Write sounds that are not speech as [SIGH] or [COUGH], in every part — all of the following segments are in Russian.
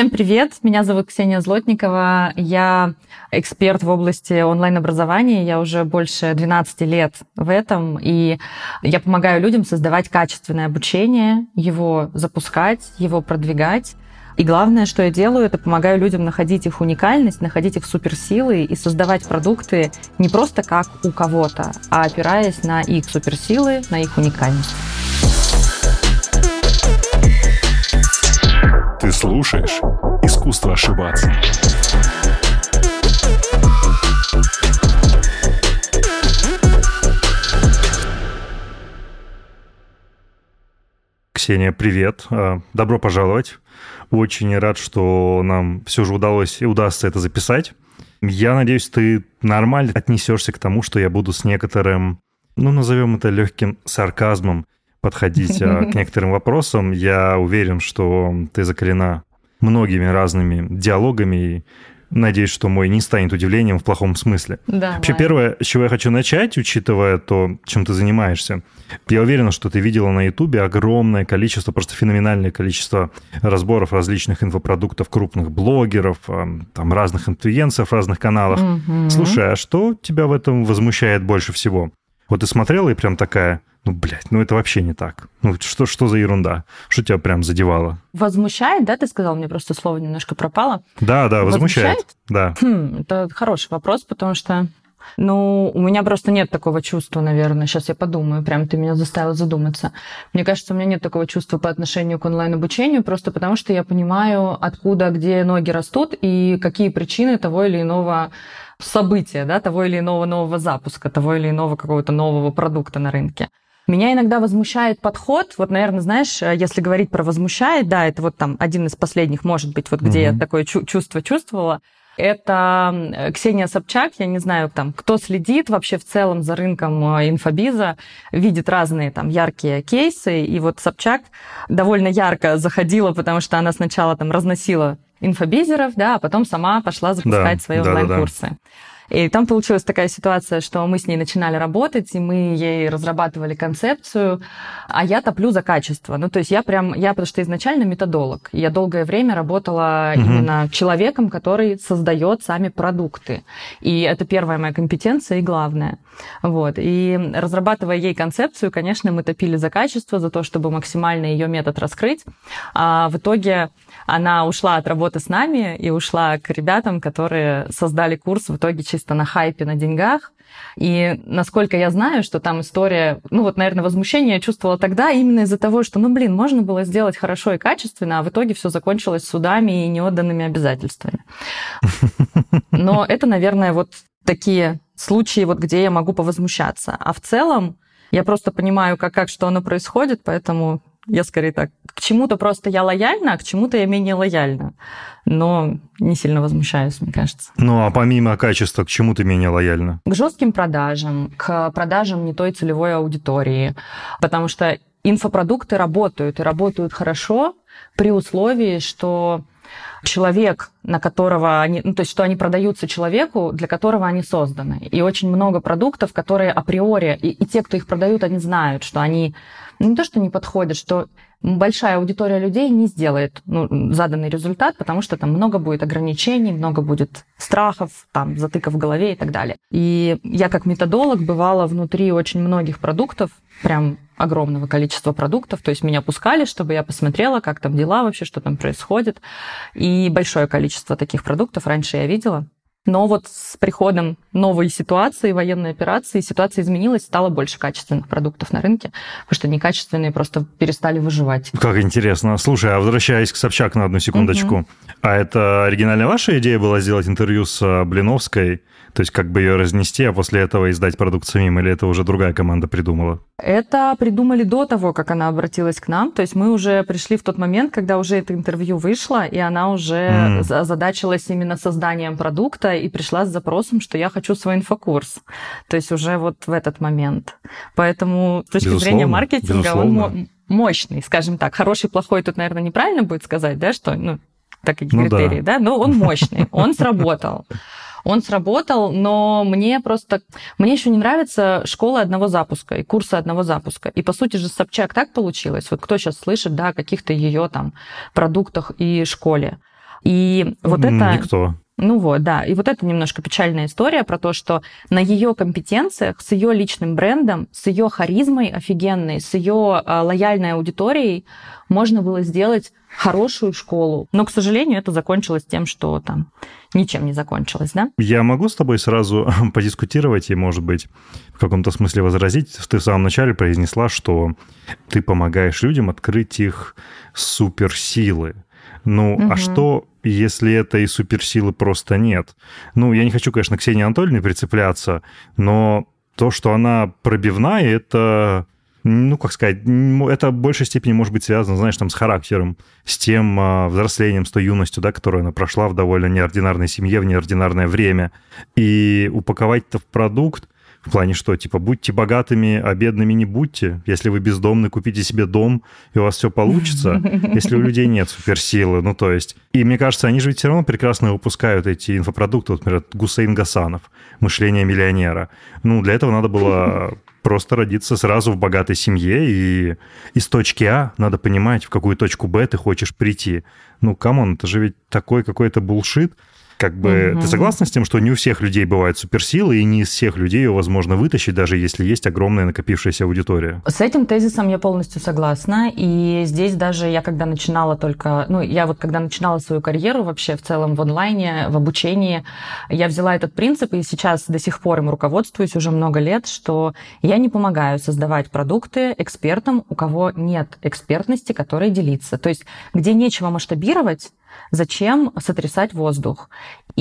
Всем привет, меня зовут Ксения Злотникова, я эксперт в области онлайн-образования, я уже больше 12 лет в этом, и я помогаю людям создавать качественное обучение, его запускать, его продвигать. И главное, что я делаю, это помогаю людям находить их уникальность, находить их суперсилы и создавать продукты не просто как у кого-то, а опираясь на их суперсилы, на их уникальность. Ты слушаешь «Искусство ошибаться». Ксения, привет. А, добро пожаловать. Очень рад, что нам все же удалось и удастся это записать. Я надеюсь, ты нормально отнесешься к тому, что я буду с некоторым, ну, назовем это легким сарказмом подходить а, к [LAUGHS] некоторым вопросам. Я уверен, что ты закалена многими разными диалогами и Надеюсь, что мой не станет удивлением в плохом смысле. Да, Вообще, первое, с чего я хочу начать, учитывая то, чем ты занимаешься, я уверен, что ты видела на Ютубе огромное количество, просто феноменальное количество разборов различных инфопродуктов крупных блогеров, а, там разных инфлюенсеров в разных каналах. Угу. Слушай, а что тебя в этом возмущает больше всего? Вот ты смотрела и прям такая, ну, блядь, ну это вообще не так. Ну, что, что за ерунда? Что тебя прям задевало? Возмущает, да, ты сказал? Мне просто слово немножко пропало. Да, да, возмущает. возмущает? Да. Хм, это хороший вопрос, потому что ну, у меня просто нет такого чувства, наверное. Сейчас я подумаю, прям ты меня заставил задуматься. Мне кажется, у меня нет такого чувства по отношению к онлайн-обучению, просто потому что я понимаю, откуда, где ноги растут и какие причины того или иного события, да, того или иного нового запуска, того или иного какого-то нового продукта на рынке. Меня иногда возмущает подход. Вот, наверное, знаешь, э, если говорить про возмущает, да, это вот там один из последних, может быть, вот где mm-hmm. я такое чувство чувствовала. Это Ксения Собчак, я не знаю, там, кто следит вообще в целом за рынком э, инфобиза, видит разные там яркие кейсы, и вот Собчак довольно ярко заходила, потому что она сначала там разносила инфобизеров, да, а потом сама пошла запускать да, свои онлайн-курсы. Да, да. И там получилась такая ситуация, что мы с ней начинали работать, и мы ей разрабатывали концепцию, а я топлю за качество. Ну, то есть я прям, я потому что изначально методолог. Я долгое время работала угу. именно человеком, который создает сами продукты. И это первая моя компетенция и главное. Вот. И разрабатывая ей концепцию, конечно, мы топили за качество, за то, чтобы максимально ее метод раскрыть. А в итоге она ушла от работы с нами и ушла к ребятам, которые создали курс в итоге чисто на хайпе, на деньгах. И насколько я знаю, что там история, ну вот, наверное, возмущение я чувствовала тогда именно из-за того, что, ну, блин, можно было сделать хорошо и качественно, а в итоге все закончилось судами и неотданными обязательствами. [LAUGHS] Но это, наверное, вот такие случаи, вот где я могу повозмущаться. А в целом я просто понимаю, как, как что оно происходит, поэтому я скорее так. К чему-то просто я лояльна, а к чему-то я менее лояльна. Но не сильно возмущаюсь, мне кажется. Ну, а помимо качества, к чему ты менее лояльна? К жестким продажам, к продажам не той целевой аудитории. Потому что инфопродукты работают, и работают хорошо при условии, что человек, на которого они, ну, то есть что они продаются человеку, для которого они созданы. И очень много продуктов, которые априори, и, и те, кто их продают, они знают, что они не то, что не подходят, что большая аудитория людей не сделает ну, заданный результат, потому что там много будет ограничений, много будет страхов, там, затыков в голове и так далее. И я как методолог бывала внутри очень многих продуктов, прям огромного количества продуктов, то есть меня пускали, чтобы я посмотрела, как там дела вообще, что там происходит. И большое количество таких продуктов раньше я видела. Но вот с приходом новой ситуации, военной операции, ситуация изменилась, стало больше качественных продуктов на рынке, потому что некачественные просто перестали выживать. Как интересно. Слушай, а возвращаясь к Собчак на одну секундочку, угу. а это оригинальная ваша идея была сделать интервью с э, Блиновской? То есть как бы ее разнести, а после этого издать продукт самим, или это уже другая команда придумала? Это придумали до того, как она обратилась к нам. То есть мы уже пришли в тот момент, когда уже это интервью вышло, и она уже mm. озадачилась именно созданием продукта и пришла с запросом, что я хочу свой инфокурс. То есть уже вот в этот момент. Поэтому с точки безусловно, зрения маркетинга безусловно. он мощный, скажем так. Хороший, плохой тут, наверное, неправильно будет сказать, да, что, ну, такие ну, критерии, да. да, но он мощный, [LAUGHS] он сработал он сработал, но мне просто... Мне еще не нравится школа одного запуска и курсы одного запуска. И, по сути же, Собчак так получилось. Вот кто сейчас слышит, да, о каких-то ее там продуктах и школе. И вот это... Никто. Ну вот, да. И вот это немножко печальная история про то, что на ее компетенциях, с ее личным брендом, с ее харизмой офигенной, с ее а, лояльной аудиторией можно было сделать хорошую школу. Но, к сожалению, это закончилось тем, что там ничем не закончилось, да? Я могу с тобой сразу [LAUGHS] подискутировать и, может быть, в каком-то смысле возразить. Ты в самом начале произнесла, что ты помогаешь людям открыть их суперсилы. Ну, угу. а что, если этой суперсилы просто нет? Ну, я не хочу, конечно, к Ксении Анатольевне прицепляться, но то, что она пробивная, это ну, как сказать, это в большей степени может быть связано, знаешь, там, с характером, с тем а, взрослением, с той юностью, да, которую она прошла в довольно неординарной семье, в неординарное время. И упаковать это в продукт, в плане что, типа, будьте богатыми, а бедными не будьте. Если вы бездомны, купите себе дом, и у вас все получится. [LAUGHS] Если у людей нет суперсилы, ну то есть. И мне кажется, они же ведь все равно прекрасно выпускают эти инфопродукты. Вот, например, Гусейн Гасанов, «Мышление миллионера». Ну, для этого надо было [LAUGHS] просто родиться сразу в богатой семье, и из точки А надо понимать, в какую точку Б ты хочешь прийти. Ну, come on, это же ведь такой какой-то bullshit, как бы угу. ты согласна с тем, что не у всех людей бывают суперсилы, и не из всех людей его возможно вытащить, даже если есть огромная накопившаяся аудитория? С этим тезисом я полностью согласна. И здесь даже я, когда начинала только... Ну, я вот когда начинала свою карьеру вообще в целом в онлайне, в обучении, я взяла этот принцип, и сейчас до сих пор им руководствуюсь уже много лет, что я не помогаю создавать продукты экспертам, у кого нет экспертности, которой делиться. То есть где нечего масштабировать, Зачем сотрясать воздух?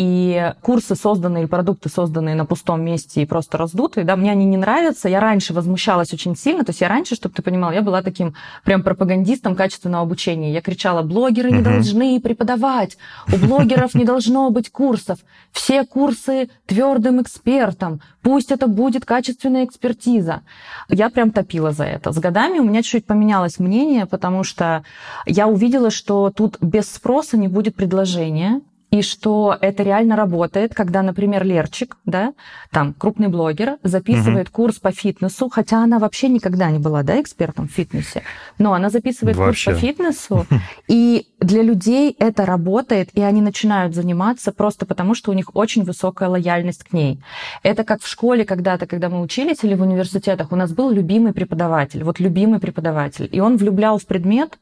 И курсы созданные, или продукты, созданные на пустом месте и просто раздутые, да, мне они не нравятся. Я раньше возмущалась очень сильно. То есть я раньше, чтобы ты понимал, я была таким прям пропагандистом качественного обучения. Я кричала, блогеры не должны преподавать, у блогеров не должно быть курсов. Все курсы твердым экспертам. Пусть это будет качественная экспертиза. Я прям топила за это. С годами у меня чуть-чуть поменялось мнение, потому что я увидела, что тут без спроса не будет предложения, и что это реально работает, когда, например, Лерчик, да, там крупный блогер, записывает угу. курс по фитнесу, хотя она вообще никогда не была, да, экспертом в фитнесе, но она записывает вообще. курс по фитнесу, [LAUGHS] и для людей это работает, и они начинают заниматься просто потому, что у них очень высокая лояльность к ней. Это как в школе когда-то, когда мы учились, или в университетах, у нас был любимый преподаватель, вот любимый преподаватель, и он влюблял в предмет,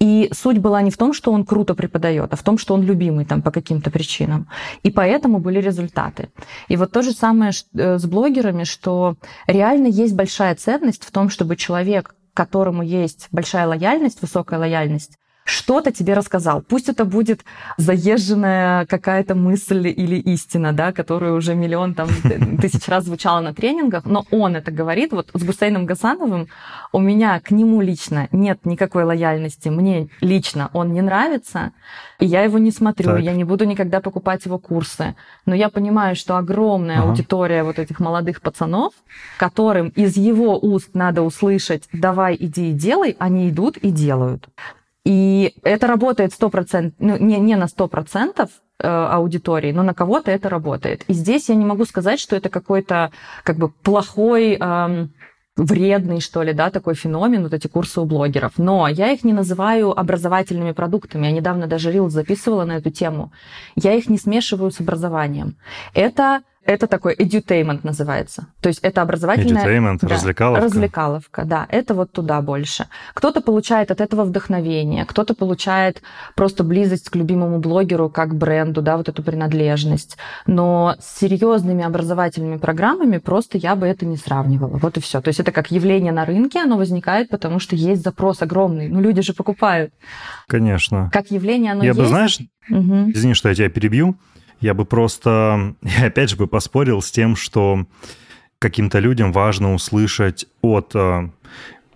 и суть была не в том, что он круто преподает, а в том, что он любимый там по каким-то причинам. И поэтому были результаты. И вот то же самое э, с блогерами, что реально есть большая ценность в том, чтобы человек, которому есть большая лояльность, высокая лояльность, что-то тебе рассказал. Пусть это будет заезженная какая-то мысль или истина, да, которая уже миллион там, [LAUGHS] тысяч раз звучала на тренингах, но он это говорит. Вот с Гусейном Гасановым у меня к нему лично нет никакой лояльности. Мне лично он не нравится, и я его не смотрю, так. я не буду никогда покупать его курсы. Но я понимаю, что огромная ага. аудитория вот этих молодых пацанов, которым из его уст надо услышать «давай, иди и делай», они идут и делают. И это работает 100%, ну, не, не на 100% э, аудитории, но на кого-то это работает. И здесь я не могу сказать, что это какой-то как бы плохой, эм, вредный, что ли, да, такой феномен, вот эти курсы у блогеров. Но я их не называю образовательными продуктами. Я недавно даже рил записывала на эту тему. Я их не смешиваю с образованием. Это это такой edutainment называется. То есть это образовательная... Edutainment, да, развлекаловка. Развлекаловка, да. Это вот туда больше. Кто-то получает от этого вдохновение, кто-то получает просто близость к любимому блогеру как бренду, да, вот эту принадлежность. Но с серьезными образовательными программами просто я бы это не сравнивала. Вот и все. То есть это как явление на рынке, оно возникает, потому что есть запрос огромный. Ну, люди же покупают. Конечно. Как явление оно я есть. Я бы, знаешь, угу. извини, что я тебя перебью, я бы просто, [LAUGHS] я опять же бы поспорил с тем, что каким-то людям важно услышать от э,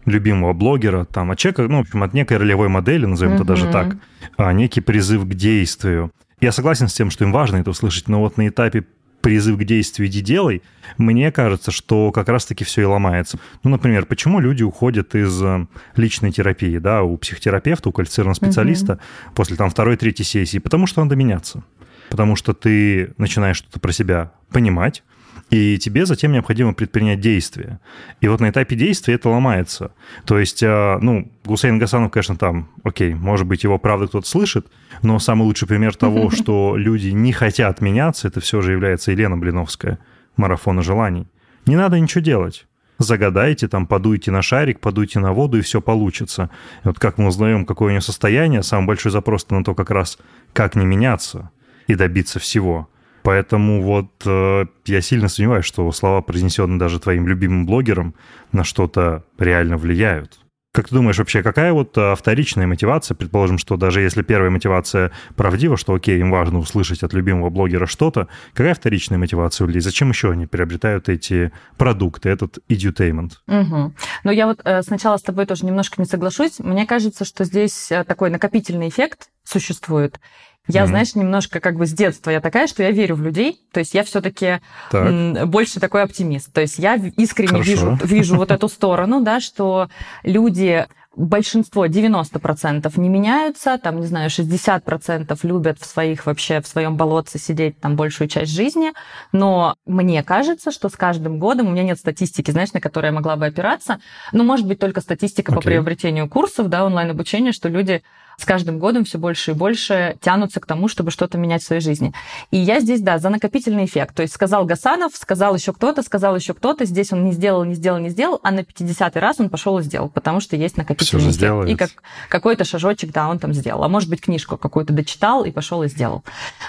любимого блогера, там, от человека, ну, в общем, от некой ролевой модели, назовем это даже так, а, некий призыв к действию. Я согласен с тем, что им важно это услышать, но вот на этапе призыв к действию «иди делай», мне кажется, что как раз-таки все и ломается. Ну, например, почему люди уходят из э, личной терапии, да, у психотерапевта, у квалифицированного специалиста угу. после там второй-третьей сессии? Потому что надо меняться потому что ты начинаешь что-то про себя понимать, и тебе затем необходимо предпринять действия. И вот на этапе действия это ломается. То есть, а, ну, Гусейн Гасанов, конечно, там, окей, может быть, его правда кто-то слышит, но самый лучший пример того, [LAUGHS] что люди не хотят меняться, это все же является Елена Блиновская, марафона желаний. Не надо ничего делать загадайте, там, подуйте на шарик, подуйте на воду, и все получится. И вот как мы узнаем, какое у нее состояние, самый большой запрос на то как раз, как не меняться и добиться всего. Поэтому вот э, я сильно сомневаюсь, что слова, произнесенные даже твоим любимым блогером, на что-то реально влияют. Как ты думаешь вообще, какая вот э, вторичная мотивация? Предположим, что даже если первая мотивация правдива, что окей, им важно услышать от любимого блогера что-то, какая вторичная мотивация у людей? Зачем еще они приобретают эти продукты, этот edutainment? Угу. Ну, я вот э, сначала с тобой тоже немножко не соглашусь. Мне кажется, что здесь э, такой накопительный эффект существует. Я, mm-hmm. знаешь, немножко как бы с детства я такая, что я верю в людей. То есть я все-таки так. больше такой оптимист. То есть я искренне вижу, [LAUGHS] вижу вот эту сторону, да, что люди большинство, 90% не меняются, там, не знаю, 60% любят в своих вообще, в своем болотце сидеть там большую часть жизни, но мне кажется, что с каждым годом, у меня нет статистики, знаешь, на которой я могла бы опираться, ну, может быть, только статистика okay. по приобретению курсов, да, онлайн-обучения, что люди с каждым годом все больше и больше тянутся к тому, чтобы что-то менять в своей жизни. И я здесь, да, за накопительный эффект. То есть сказал Гасанов, сказал еще кто-то, сказал еще кто-то, здесь он не сделал, не сделал, не сделал, а на 50-й раз он пошел и сделал, потому что есть накопительный эффект. Сделает. И как, какой-то шажочек, да, он там сделал. А может быть, книжку какую-то дочитал и пошел и сделал.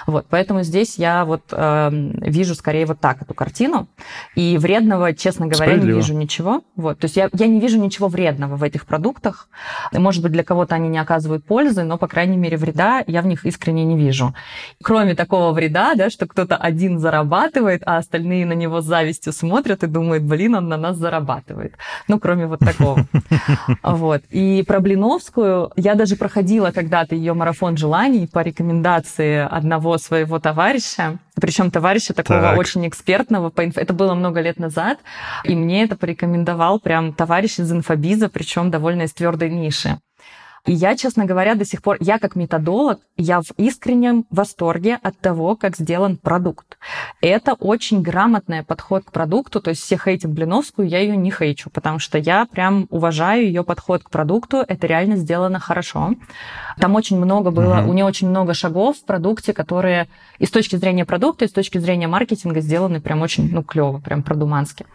Вот, поэтому здесь я вот э, вижу скорее вот так эту картину. И вредного, честно говоря, не вижу ничего. Вот, то есть я, я не вижу ничего вредного в этих продуктах. Может быть, для кого-то они не оказывают пользы, пользы, но, по крайней мере, вреда я в них искренне не вижу. Кроме такого вреда, да, что кто-то один зарабатывает, а остальные на него с завистью смотрят и думают, блин, он на нас зарабатывает. Ну, кроме вот такого. [LAUGHS] Вот. И про Блиновскую я даже проходила когда-то ее марафон желаний по рекомендации одного своего товарища, причем товарища такого так. очень экспертного. По инф... Это было много лет назад, и мне это порекомендовал прям товарищ из инфобиза, причем довольно из твердой ниши. И я, честно говоря, до сих пор, я как методолог, я в искреннем восторге от того, как сделан продукт. Это очень грамотный подход к продукту, то есть все хейтят Блиновскую, я ее не хейчу, потому что я прям уважаю ее подход к продукту, это реально сделано хорошо. Там очень много было, угу. у нее очень много шагов в продукте, которые и с точки зрения продукта, и с точки зрения маркетинга сделаны прям очень, ну, клево, прям продумански.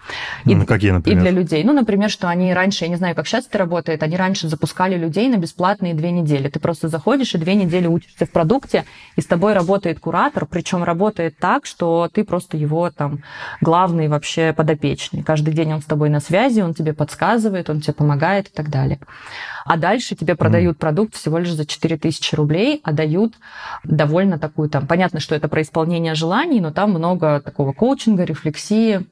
И, ну, какие, например? И для людей. Ну, например, что они раньше, я не знаю, как сейчас это работает, они раньше запускали людей на бесплатные две недели. Ты просто заходишь и две недели учишься в продукте, и с тобой работает куратор, причем работает так, что ты просто его там главный вообще подопечный. Каждый день он с тобой на связи, он тебе подсказывает, он тебе помогает и так далее. А дальше тебе продают mm. продукт всего лишь за 4000 рублей, а дают довольно такую там... Понятно, что это про исполнение желаний, но там много такого коучинга, рефлексии,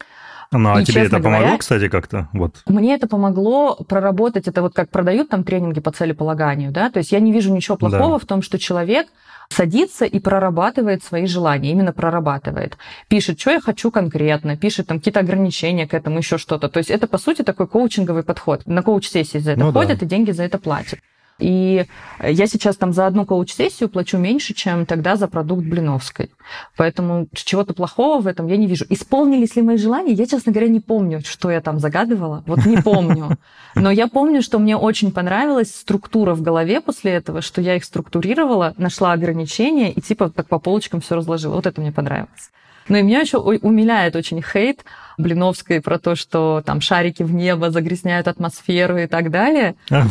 ну, а и, тебе это помогло, говоря, кстати, как-то? Вот. Мне это помогло проработать, это вот как продают там тренинги по целеполаганию, да, то есть я не вижу ничего плохого да. в том, что человек садится и прорабатывает свои желания, именно прорабатывает. Пишет, что я хочу конкретно, пишет там какие-то ограничения к этому, еще что-то. То есть это, по сути, такой коучинговый подход. На коуч-сессии за это ну, ходят да. и деньги за это платят. И я сейчас там за одну коуч-сессию плачу меньше, чем тогда за продукт Блиновской. Поэтому чего-то плохого в этом я не вижу. Исполнились ли мои желания? Я, честно говоря, не помню, что я там загадывала. Вот не помню. Но я помню, что мне очень понравилась структура в голове после этого, что я их структурировала, нашла ограничения и типа так по полочкам все разложила. Вот это мне понравилось. Но и меня еще умиляет очень хейт Блиновской про то, что там шарики в небо загрязняют атмосферу и так далее. [LAUGHS]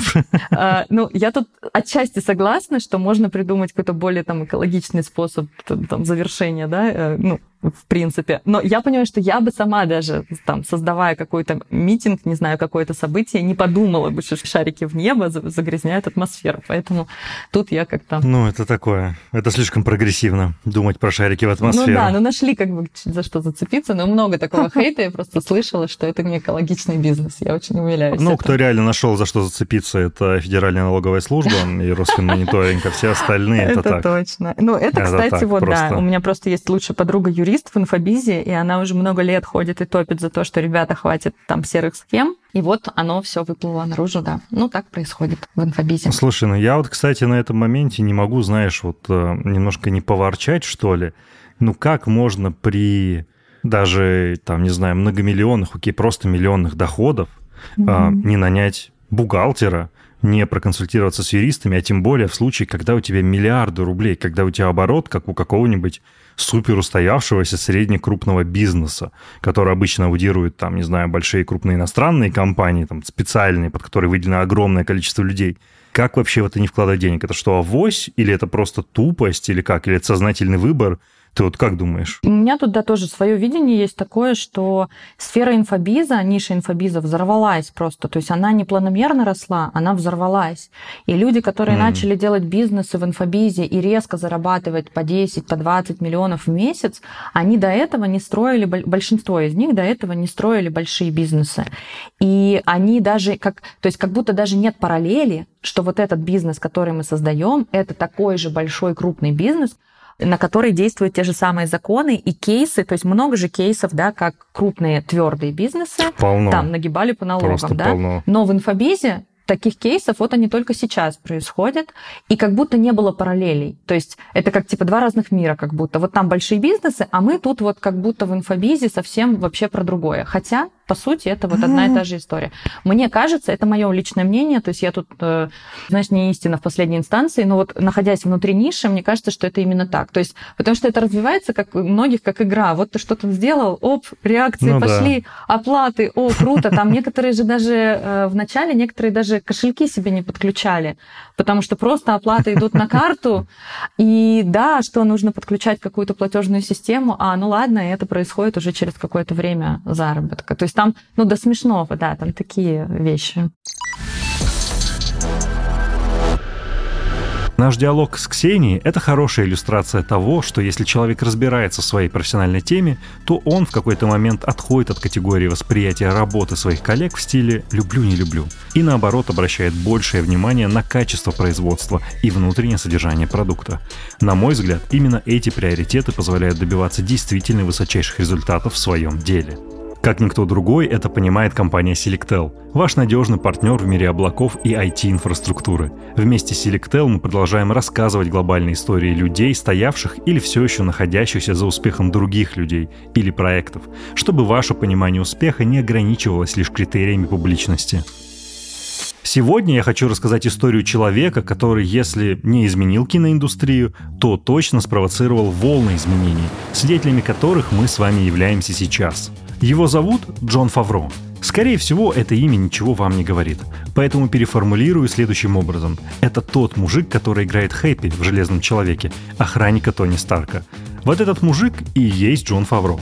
А, ну, я тут отчасти согласна, что можно придумать какой-то более там экологичный способ там, завершения, да, э, ну, в принципе. Но я понимаю, что я бы сама даже, там, создавая какой-то митинг, не знаю, какое-то событие, не подумала бы, что шарики в небо загрязняют атмосферу. Поэтому тут я как-то... Ну, это такое. Это слишком прогрессивно, думать про шарики в атмосферу. Ну да, ну нашли как бы за что зацепиться, но много такого хейта. [LAUGHS] Я просто слышала, что это не экологичный бизнес. Я очень умиляюсь. Ну, кто реально нашел за что зацепиться, это Федеральная налоговая служба [LAUGHS] и Росфинмониторинг, а все остальные это так. Это точно. Ну, это, кстати, вот, да. У меня просто есть лучшая подруга юрист, юрист в инфобизе, и она уже много лет ходит и топит за то, что ребята хватит там серых схем. И вот оно все выплыло наружу, да. Ну, так происходит в инфобизе. Слушай, ну я вот, кстати, на этом моменте не могу, знаешь, вот э, немножко не поворчать, что ли. Ну, как можно при даже, там, не знаю, многомиллионных, окей, просто миллионных доходов, mm-hmm. не нанять бухгалтера, не проконсультироваться с юристами, а тем более в случае, когда у тебя миллиарды рублей, когда у тебя оборот, как у какого-нибудь супер устоявшегося среднекрупного бизнеса, который обычно аудирует, там, не знаю, большие крупные иностранные компании, там, специальные, под которые выделено огромное количество людей. Как вообще в это не вкладывать денег? Это что, авось? Или это просто тупость? Или как? Или это сознательный выбор? Ты вот как думаешь? У меня тут, да, тоже свое видение есть такое, что сфера инфобиза, ниша инфобиза взорвалась просто. То есть она не планомерно росла, она взорвалась. И люди, которые mm. начали делать бизнесы в инфобизе и резко зарабатывать по 10, по 20 миллионов в месяц, они до этого не строили, большинство из них до этого не строили большие бизнесы. И они даже, как, то есть как будто даже нет параллели, что вот этот бизнес, который мы создаем, это такой же большой крупный бизнес, на который действуют те же самые законы и кейсы, то есть много же кейсов, да, как крупные твердые бизнесы полно. там нагибали по налогам, Просто да. Полно. Но в инфобизе таких кейсов вот они только сейчас происходят, и как будто не было параллелей. То есть это как типа два разных мира, как будто. Вот там большие бизнесы, а мы тут вот как будто в инфобизе совсем вообще про другое. Хотя по сути, это вот одна и та же история. Мне кажется, это мое личное мнение, то есть я тут, э, знаешь, не истина в последней инстанции, но вот находясь внутри ниши, мне кажется, что это именно так. То есть, потому что это развивается как у многих как игра. Вот ты что-то сделал, оп, реакции ну, пошли, да. оплаты, о, круто. Там некоторые же даже э, в начале, некоторые даже кошельки себе не подключали, потому что просто оплаты идут на карту, и да, что нужно подключать какую-то платежную систему, а ну ладно, это происходит уже через какое-то время заработка. То есть там, ну, до смешного, да, там такие вещи. Наш диалог с Ксенией – это хорошая иллюстрация того, что если человек разбирается в своей профессиональной теме, то он в какой-то момент отходит от категории восприятия работы своих коллег в стиле «люблю-не люблю» и наоборот обращает большее внимание на качество производства и внутреннее содержание продукта. На мой взгляд, именно эти приоритеты позволяют добиваться действительно высочайших результатов в своем деле. Как никто другой, это понимает компания Selectel, ваш надежный партнер в мире облаков и IT-инфраструктуры. Вместе с Selectel мы продолжаем рассказывать глобальные истории людей, стоявших или все еще находящихся за успехом других людей или проектов, чтобы ваше понимание успеха не ограничивалось лишь критериями публичности. Сегодня я хочу рассказать историю человека, который, если не изменил киноиндустрию, то точно спровоцировал волны изменений, свидетелями которых мы с вами являемся сейчас – его зовут Джон Фавро. Скорее всего, это имя ничего вам не говорит. Поэтому переформулирую следующим образом. Это тот мужик, который играет Хэппи в «Железном человеке», охранника Тони Старка. Вот этот мужик и есть Джон Фавро.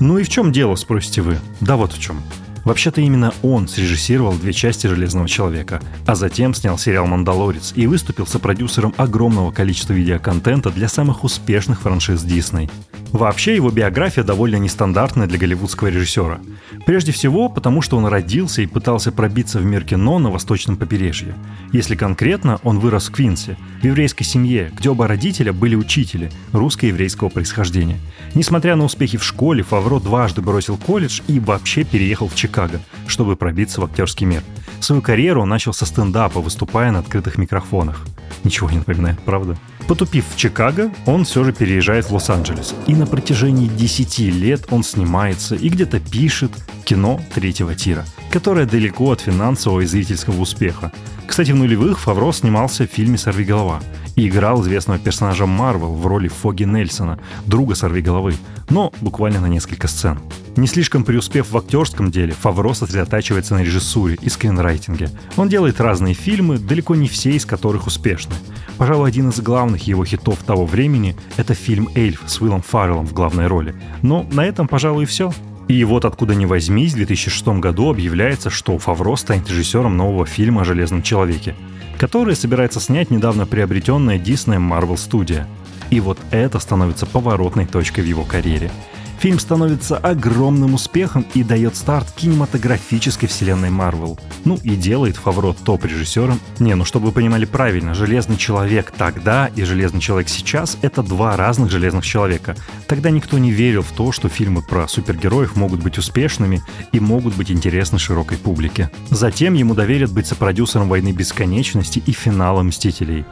Ну и в чем дело, спросите вы? Да вот в чем. Вообще-то именно он срежиссировал две части «Железного человека», а затем снял сериал «Мандалорец» и выступил сопродюсером огромного количества видеоконтента для самых успешных франшиз Дисней. Вообще его биография довольно нестандартная для голливудского режиссера. Прежде всего, потому что он родился и пытался пробиться в мир кино на восточном побережье. Если конкретно, он вырос в Квинсе, в еврейской семье, где оба родителя были учители русско-еврейского происхождения. Несмотря на успехи в школе, Фавро дважды бросил колледж и вообще переехал в Чикаго, чтобы пробиться в актерский мир. Свою карьеру он начал со стендапа, выступая на открытых микрофонах. Ничего не напоминает, правда? Потупив в Чикаго, он все же переезжает в Лос-Анджелес. И на протяжении 10 лет он снимается и где-то пишет кино третьего тира, которое далеко от финансового и зрительского успеха. Кстати, в нулевых Фавро снимался в фильме «Сорви голова» и играл известного персонажа Марвел в роли Фоги Нельсона, друга Сорви головы, но буквально на несколько сцен. Не слишком преуспев в актерском деле, Фавро сосредотачивается на режиссуре и скринрайтинге. Он делает разные фильмы, далеко не все из которых успешны. Пожалуй, один из главных его хитов того времени — это фильм «Эльф» с Уиллом Фарреллом в главной роли. Но на этом, пожалуй, и все. И вот откуда ни возьмись, в 2006 году объявляется, что Фавро станет режиссером нового фильма о Железном Человеке, который собирается снять недавно приобретенная Disney Marvel Studio. И вот это становится поворотной точкой в его карьере — Фильм становится огромным успехом и дает старт кинематографической вселенной Марвел. Ну и делает Фавро топ-режиссером. Не, ну чтобы вы понимали правильно, Железный Человек тогда и Железный Человек сейчас — это два разных Железных Человека. Тогда никто не верил в то, что фильмы про супергероев могут быть успешными и могут быть интересны широкой публике. Затем ему доверят быть сопродюсером «Войны бесконечности» и финала «Мстителей».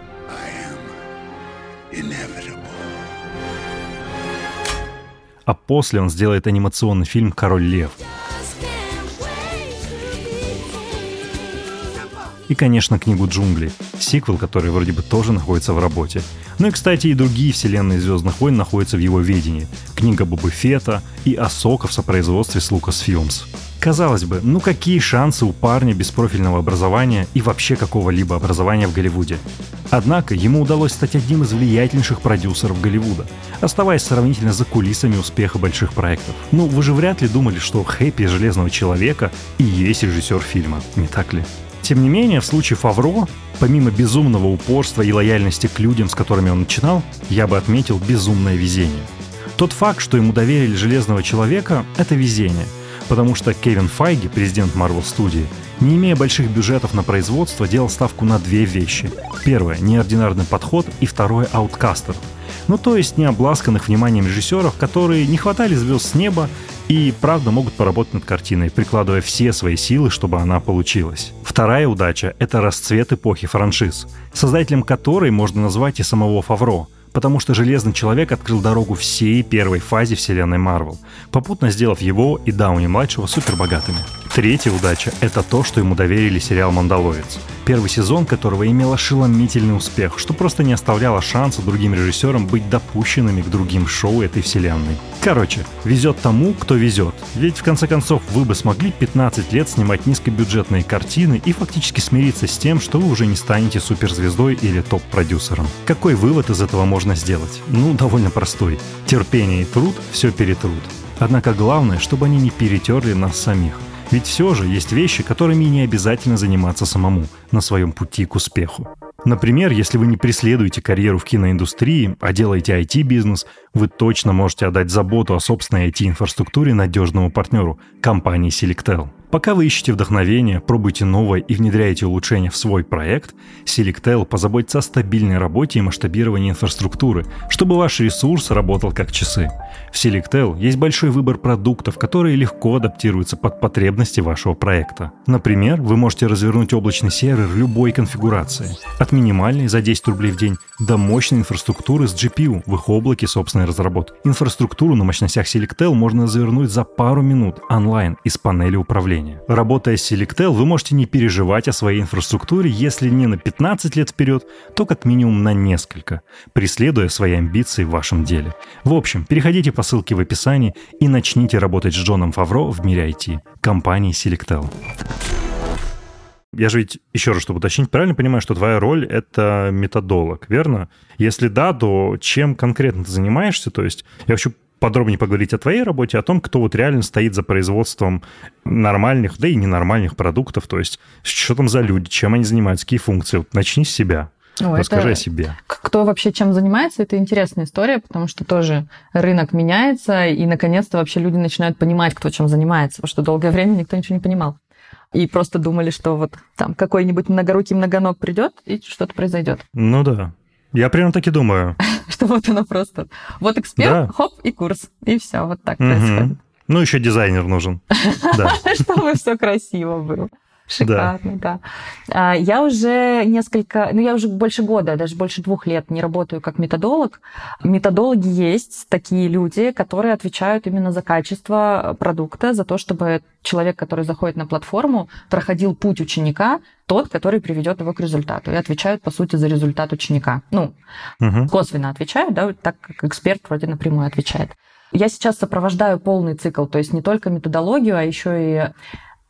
А после он сделает анимационный фильм «Король лев». И, конечно, книгу «Джунгли», сиквел, который вроде бы тоже находится в работе. Ну и, кстати, и другие вселенные «Звездных войн» находятся в его ведении. Книга Боба Фета и «Асока» в сопроизводстве с Lucasfilms. Казалось бы, ну какие шансы у парня без профильного образования и вообще какого-либо образования в Голливуде? Однако ему удалось стать одним из влиятельнейших продюсеров Голливуда, оставаясь сравнительно за кулисами успеха больших проектов. Ну, вы же вряд ли думали, что Хэппи Железного Человека и есть режиссер фильма, не так ли? Тем не менее, в случае Фавро, помимо безумного упорства и лояльности к людям, с которыми он начинал, я бы отметил безумное везение. Тот факт, что ему доверили Железного Человека, это везение, потому что Кевин Файги, президент Marvel Studios, не имея больших бюджетов на производство, делал ставку на две вещи. Первое – неординарный подход, и второе – ауткастер. Ну то есть не обласканных вниманием режиссеров, которые не хватали звезд с неба и правда могут поработать над картиной, прикладывая все свои силы, чтобы она получилась. Вторая удача — это расцвет эпохи франшиз, создателем которой можно назвать и самого Фавро — потому что Железный Человек открыл дорогу всей первой фазе вселенной Марвел, попутно сделав его и Дауни-младшего супербогатыми. Третья удача — это то, что ему доверили сериал «Мандалорец», первый сезон которого имел ошеломительный успех, что просто не оставляло шанса другим режиссерам быть допущенными к другим шоу этой вселенной. Короче, везет тому, кто везет. Ведь в конце концов вы бы смогли 15 лет снимать низкобюджетные картины и фактически смириться с тем, что вы уже не станете суперзвездой или топ-продюсером. Какой вывод из этого можно сделать? Ну, довольно простой. Терпение и труд все перетрут. Однако главное, чтобы они не перетерли нас самих. Ведь все же есть вещи, которыми не обязательно заниматься самому на своем пути к успеху. Например, если вы не преследуете карьеру в киноиндустрии, а делаете IT-бизнес, вы точно можете отдать заботу о собственной IT-инфраструктуре надежному партнеру – компании Selectel. Пока вы ищете вдохновение, пробуете новое и внедряете улучшения в свой проект, Selectel позаботится о стабильной работе и масштабировании инфраструктуры, чтобы ваш ресурс работал как часы. В Selectel есть большой выбор продуктов, которые легко адаптируются под потребности вашего проекта. Например, вы можете развернуть облачный сервер любой конфигурации. От минимальной за 10 рублей в день до мощной инфраструктуры с GPU в их облаке собственной разработки. Инфраструктуру на мощностях Selectel можно завернуть за пару минут онлайн из панели управления управления. Работая с Selectel, вы можете не переживать о своей инфраструктуре, если не на 15 лет вперед, то как минимум на несколько, преследуя свои амбиции в вашем деле. В общем, переходите по ссылке в описании и начните работать с Джоном Фавро в мире IT, компании Selectel. Я же ведь, еще раз, чтобы уточнить, правильно понимаю, что твоя роль — это методолог, верно? Если да, то чем конкретно ты занимаешься? То есть я хочу подробнее поговорить о твоей работе, о том, кто вот реально стоит за производством нормальных, да и ненормальных продуктов, то есть что там за люди, чем они занимаются, какие функции. Вот начни с себя. О, Расскажи это... о себе. Кто вообще чем занимается, это интересная история, потому что тоже рынок меняется, и наконец-то вообще люди начинают понимать, кто чем занимается, потому что долгое время никто ничего не понимал. И просто думали, что вот там какой-нибудь многорукий многоног придет, и что-то произойдет. Ну да. Я прямо так и думаю. [LAUGHS] Что вот оно просто... Вот эксперт, да. хоп, и курс. И все, вот так угу. происходит. Ну, еще дизайнер нужен. [LAUGHS] Чтобы все красиво было. Шикарно, да. да. Я уже несколько, ну я уже больше года, даже больше двух лет не работаю как методолог. Методологи есть такие люди, которые отвечают именно за качество продукта, за то, чтобы человек, который заходит на платформу, проходил путь ученика, тот, который приведет его к результату. И отвечают, по сути, за результат ученика. Ну, угу. косвенно отвечают, да, так как эксперт вроде напрямую отвечает. Я сейчас сопровождаю полный цикл, то есть не только методологию, а еще и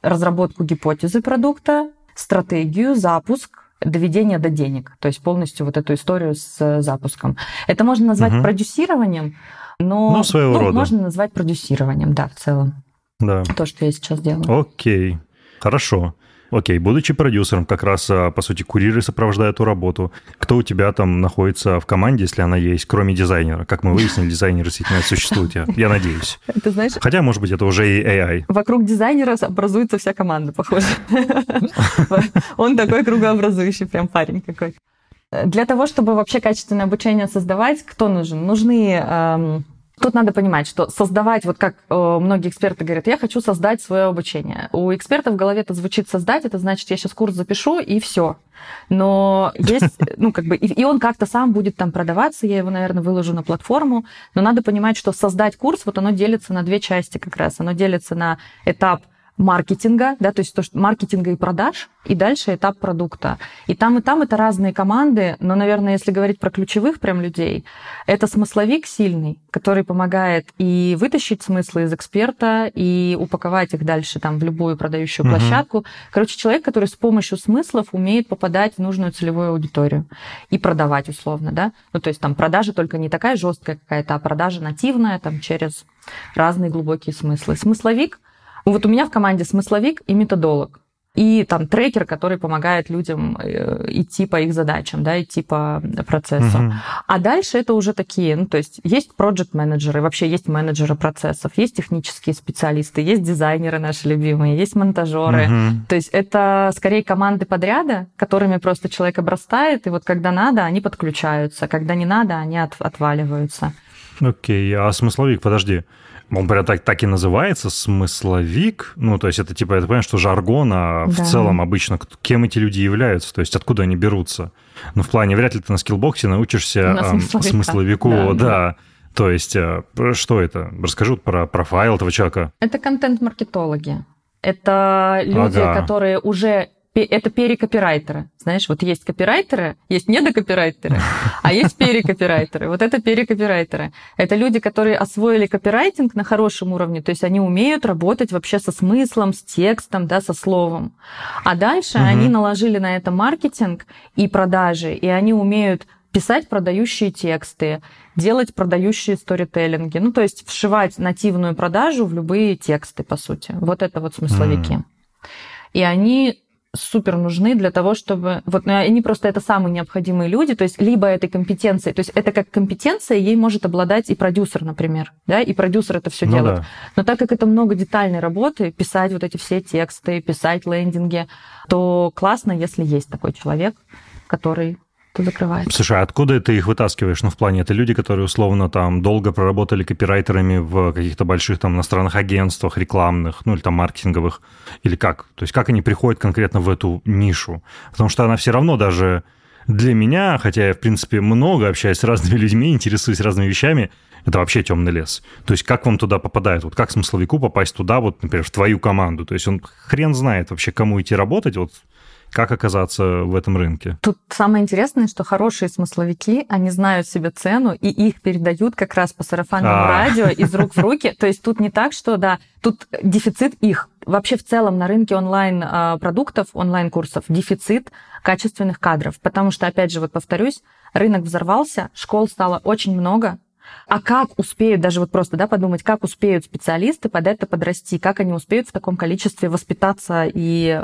разработку гипотезы продукта, стратегию, запуск, доведение до денег, то есть полностью вот эту историю с запуском. Это можно назвать угу. продюсированием, но ну, своего ну, рода. можно назвать продюсированием, да, в целом. Да. То, что я сейчас делаю. Окей, хорошо. Окей, будучи продюсером, как раз, а, по сути, курьеры сопровождают эту работу. Кто у тебя там находится в команде, если она есть, кроме дизайнера? Как мы выяснили, [LAUGHS] дизайнеры действительно существуют, я, я надеюсь. Ты знаешь... Хотя, может быть, это уже и AI. Вокруг дизайнера образуется вся команда, похоже. [LAUGHS] Он такой кругообразующий прям парень какой. Для того, чтобы вообще качественное обучение создавать, кто нужен? Нужны эм, Тут надо понимать, что создавать, вот как э, многие эксперты говорят, я хочу создать свое обучение. У эксперта в голове это звучит создать, это значит, я сейчас курс запишу и все. Но есть, [LAUGHS] ну, как бы, и, и он как-то сам будет там продаваться, я его, наверное, выложу на платформу, но надо понимать, что создать курс, вот оно делится на две части как раз. Оно делится на этап маркетинга, да, то есть то, что маркетинга и продаж, и дальше этап продукта. И там, и там это разные команды, но, наверное, если говорить про ключевых прям людей, это смысловик сильный, который помогает и вытащить смыслы из эксперта, и упаковать их дальше там в любую продающую угу. площадку. Короче, человек, который с помощью смыслов умеет попадать в нужную целевую аудиторию и продавать условно, да. Ну, то есть там продажа только не такая жесткая какая-то, а продажа нативная там через разные глубокие смыслы. Смысловик — вот у меня в команде смысловик и методолог. И там трекер, который помогает людям э, идти по их задачам, да, идти по процессу. Угу. А дальше это уже такие, ну, то есть есть проект менеджеры вообще есть менеджеры процессов, есть технические специалисты, есть дизайнеры наши любимые, есть монтажеры. Угу. То есть это скорее команды подряда, которыми просто человек обрастает, и вот когда надо, они подключаются, когда не надо, они от, отваливаются. Окей, а смысловик, подожди. Он прям так, так и называется, смысловик. Ну, то есть это типа, я понимаю, что жаргон, а да. в целом обычно кем эти люди являются, то есть откуда они берутся. Ну, в плане, вряд ли ты на скиллбоксе научишься на смысловика. смысловику, да. да. да. То есть, э, что это? Расскажу про профайл этого человека. Это контент-маркетологи. Это люди, ага. которые уже это перекопирайтеры. Знаешь, вот есть копирайтеры, есть недокопирайтеры, а есть перекопирайтеры. Вот это перекопирайтеры. Это люди, которые освоили копирайтинг на хорошем уровне, то есть они умеют работать вообще со смыслом, с текстом, да, со словом. А дальше угу. они наложили на это маркетинг и продажи, и они умеют писать продающие тексты, делать продающие сторителлинги, ну, то есть вшивать нативную продажу в любые тексты, по сути. Вот это вот смысловики. Mm. И они супер нужны для того, чтобы... Вот ну, они просто это самые необходимые люди, то есть либо этой компетенцией, то есть это как компетенция, ей может обладать и продюсер, например, да, и продюсер это все ну, делает. Да. Но так как это много детальной работы, писать вот эти все тексты, писать лендинги, то классно, если есть такой человек, который то закрывается. Слушай, а откуда ты их вытаскиваешь? Ну, в плане, это люди, которые условно там долго проработали копирайтерами в каких-то больших там иностранных агентствах рекламных, ну, или там маркетинговых, или как? То есть как они приходят конкретно в эту нишу? Потому что она все равно даже для меня, хотя я, в принципе, много общаюсь с разными людьми, интересуюсь разными вещами, это вообще темный лес. То есть как вам туда попадает? Вот как смысловику попасть туда, вот, например, в твою команду? То есть он хрен знает вообще, кому идти работать, вот как оказаться в этом рынке? Тут самое интересное, что хорошие смысловики, они знают себе цену, и их передают как раз по сарафанному а. радио из рук в [LAUGHS] руки. То есть тут не так, что, да, тут дефицит их. Вообще в целом на рынке онлайн-продуктов, а, онлайн-курсов дефицит качественных кадров. Потому что, опять же, вот повторюсь, рынок взорвался, школ стало очень много, а как успеют, даже вот просто да, подумать, как успеют специалисты под это подрасти, как они успеют в таком количестве воспитаться и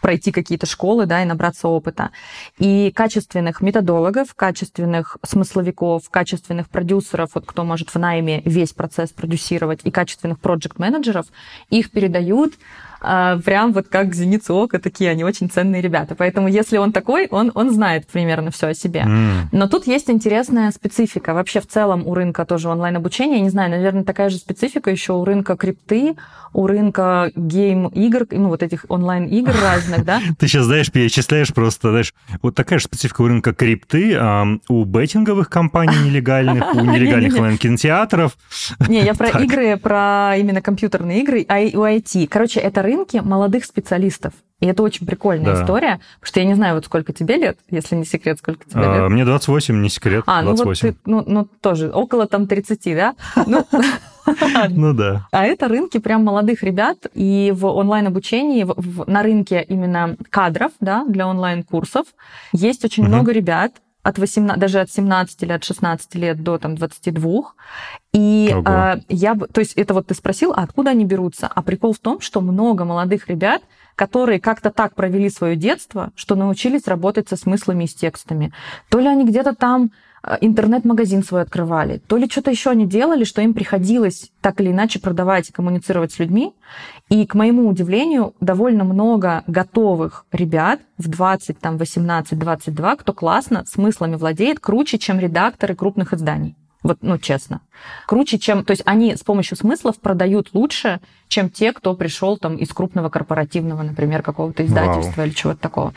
пройти какие-то школы, да, и набраться опыта. И качественных методологов, качественных смысловиков, качественных продюсеров, вот кто может в найме весь процесс продюсировать, и качественных проект-менеджеров, их передают прям вот как зеницу ока, такие они очень ценные ребята. Поэтому если он такой, он, он знает примерно все о себе. Mm. Но тут есть интересная специфика. Вообще в целом у рынка тоже онлайн-обучения, я не знаю, наверное, такая же специфика еще у рынка крипты, у рынка гейм-игр, ну вот этих онлайн-игр [LAUGHS] разных, да? Ты сейчас, знаешь, перечисляешь просто, знаешь, вот такая же специфика у рынка крипты, у беттинговых компаний [LAUGHS] нелегальных, у нелегальных онлайн-кинотеатров. Не, я про [LAUGHS] игры, про именно компьютерные игры, а у IT. Короче, это рынки молодых специалистов. И это очень прикольная да. история, потому что я не знаю, вот сколько тебе лет, если не секрет, сколько тебе а, лет. Мне 28, не секрет. А, 28. ну вот ты, ну, ну тоже, около там 30, да? Ну, [LAUGHS] ну да. А это рынки прям молодых ребят, и в онлайн-обучении, на рынке именно кадров, да, для онлайн-курсов, есть очень много ребят, от 18, даже от 17 или от 16 лет до там, 22. И э, я бы, то есть это вот ты спросил, а откуда они берутся? А прикол в том, что много молодых ребят, которые как-то так провели свое детство, что научились работать со смыслами и с текстами. То ли они где-то там интернет-магазин свой открывали, то ли что-то еще они делали, что им приходилось так или иначе продавать и коммуницировать с людьми. И, к моему удивлению, довольно много готовых ребят в 20, там, 18, 22, кто классно смыслами владеет, круче, чем редакторы крупных изданий. Вот, ну, честно. Круче, чем... То есть они с помощью смыслов продают лучше, чем те, кто пришел там из крупного корпоративного, например, какого-то издательства Вау. или чего-то такого.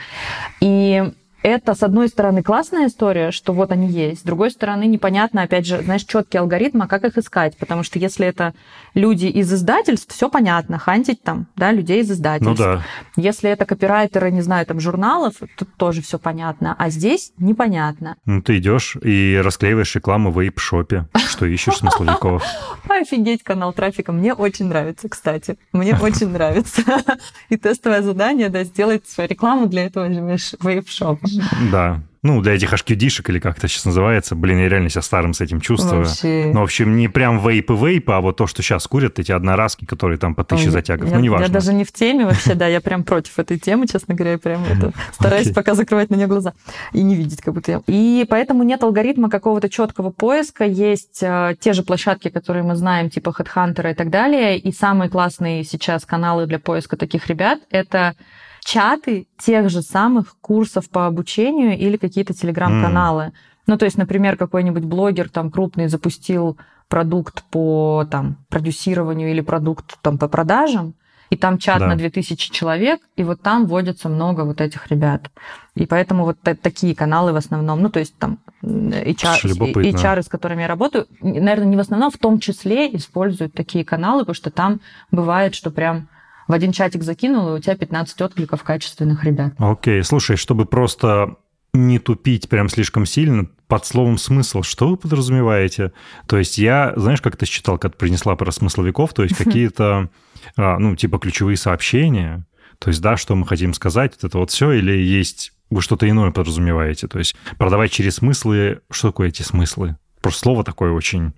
И это, с одной стороны, классная история, что вот они есть. С другой стороны, непонятно, опять же, знаешь, четкий алгоритм, а как их искать? Потому что если это люди из издательств, все понятно, хантить там, да, людей из издательств. Ну да. Если это копирайтеры, не знаю, там, журналов, тут тоже все понятно. А здесь непонятно. Ну, ты идешь и расклеиваешь рекламу в вейп-шопе, что ищешь смысловиков. [LAUGHS] Офигеть, канал трафика. Мне очень нравится, кстати. Мне очень нравится. [LAUGHS] И тестовое задание, да, сделать рекламу для этого вейп-шопа. Да. Ну, для этих HQD-шек или как это сейчас называется. Блин, я реально себя старым с этим чувствую. Вообще. Ну, в общем, не прям вейп и вейп, а вот то, что сейчас курят, эти одноразки, которые там по тысяче затягов. Я, ну, неважно. Я даже не в теме вообще, да, я прям против этой темы, честно говоря, я прям это стараюсь пока закрывать на нее глаза и не видеть, как будто я. И поэтому нет алгоритма какого-то четкого поиска. Есть э, те же площадки, которые мы знаем, типа HeadHunter и так далее. И самые классные сейчас каналы для поиска таких ребят — это чаты тех же самых курсов по обучению или какие-то телеграм-каналы. Mm. Ну, то есть, например, какой-нибудь блогер там крупный запустил продукт по там, продюсированию или продукт там, по продажам, и там чат да. на 2000 человек, и вот там вводится много вот этих ребят. И поэтому вот такие каналы в основном, ну, то есть там HR, HR, с которыми я работаю, наверное, не в основном, в том числе используют такие каналы, потому что там бывает, что прям в один чатик закинул, и у тебя 15 откликов качественных ребят. Окей, okay. слушай, чтобы просто не тупить прям слишком сильно, под словом смысл, что вы подразумеваете? То есть я, знаешь, как ты считал, когда принесла про смысловиков, то есть [LAUGHS] какие-то, а, ну, типа ключевые сообщения, то есть, да, что мы хотим сказать, вот это вот все, или есть вы что-то иное подразумеваете? То есть продавать через смыслы, что такое эти смыслы? Просто слово такое очень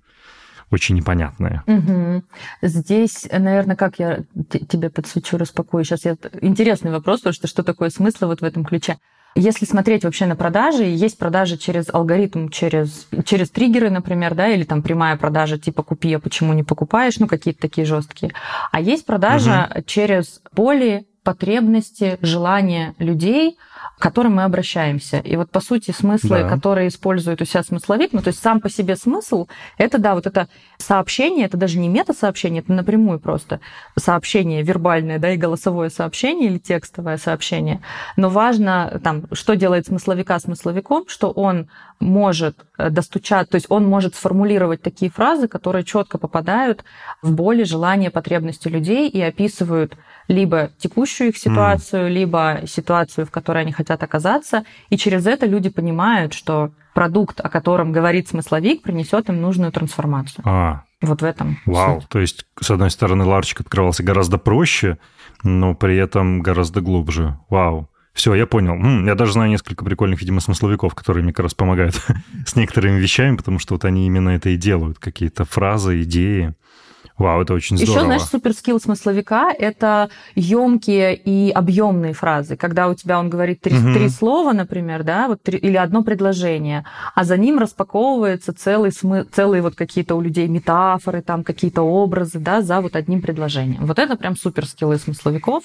очень непонятное. Угу. Здесь, наверное, как я тебе подсвечу, распакую. Сейчас я... Интересный вопрос, потому что что такое смысл вот в этом ключе. Если смотреть вообще на продажи, есть продажи через алгоритм, через, через триггеры, например, да, или там прямая продажа типа купи, а почему не покупаешь, ну какие-то такие жесткие. А есть продажа угу. через боли, потребности, желания людей, к которым мы обращаемся. И вот, по сути, смыслы, да. которые использует у себя смысловик, ну, то есть сам по себе смысл, это, да, вот это сообщение, это даже не мета-сообщение, это напрямую просто сообщение вербальное, да, и голосовое сообщение или текстовое сообщение. Но важно, там, что делает смысловика смысловиком, что он может э, достучать, то есть он может сформулировать такие фразы, которые четко попадают в боли, желания, потребности людей и описывают либо текущую их ситуацию, mm. либо ситуацию, в которой они хотят оказаться. И через это люди понимают, что продукт, о котором говорит смысловик, принесет им нужную трансформацию. А. Вот в этом. Вау. Суть. То есть, с одной стороны, ларчик открывался гораздо проще, но при этом гораздо глубже. Вау. Все, я понял. М, я даже знаю несколько прикольных, видимо, смысловиков, которые мне как раз помогают [LAUGHS] с некоторыми вещами, потому что вот они именно это и делают. Какие-то фразы, идеи. Вау, это очень здорово. Еще, знаешь, суперскилл смысловика — это емкие и объемные фразы. Когда у тебя он говорит три, угу. три слова, например, да, вот три, или одно предложение, а за ним распаковывается целый смы, целые вот какие-то у людей метафоры, там какие-то образы, да, за вот одним предложением. Вот это прям суперскиллы смысловиков,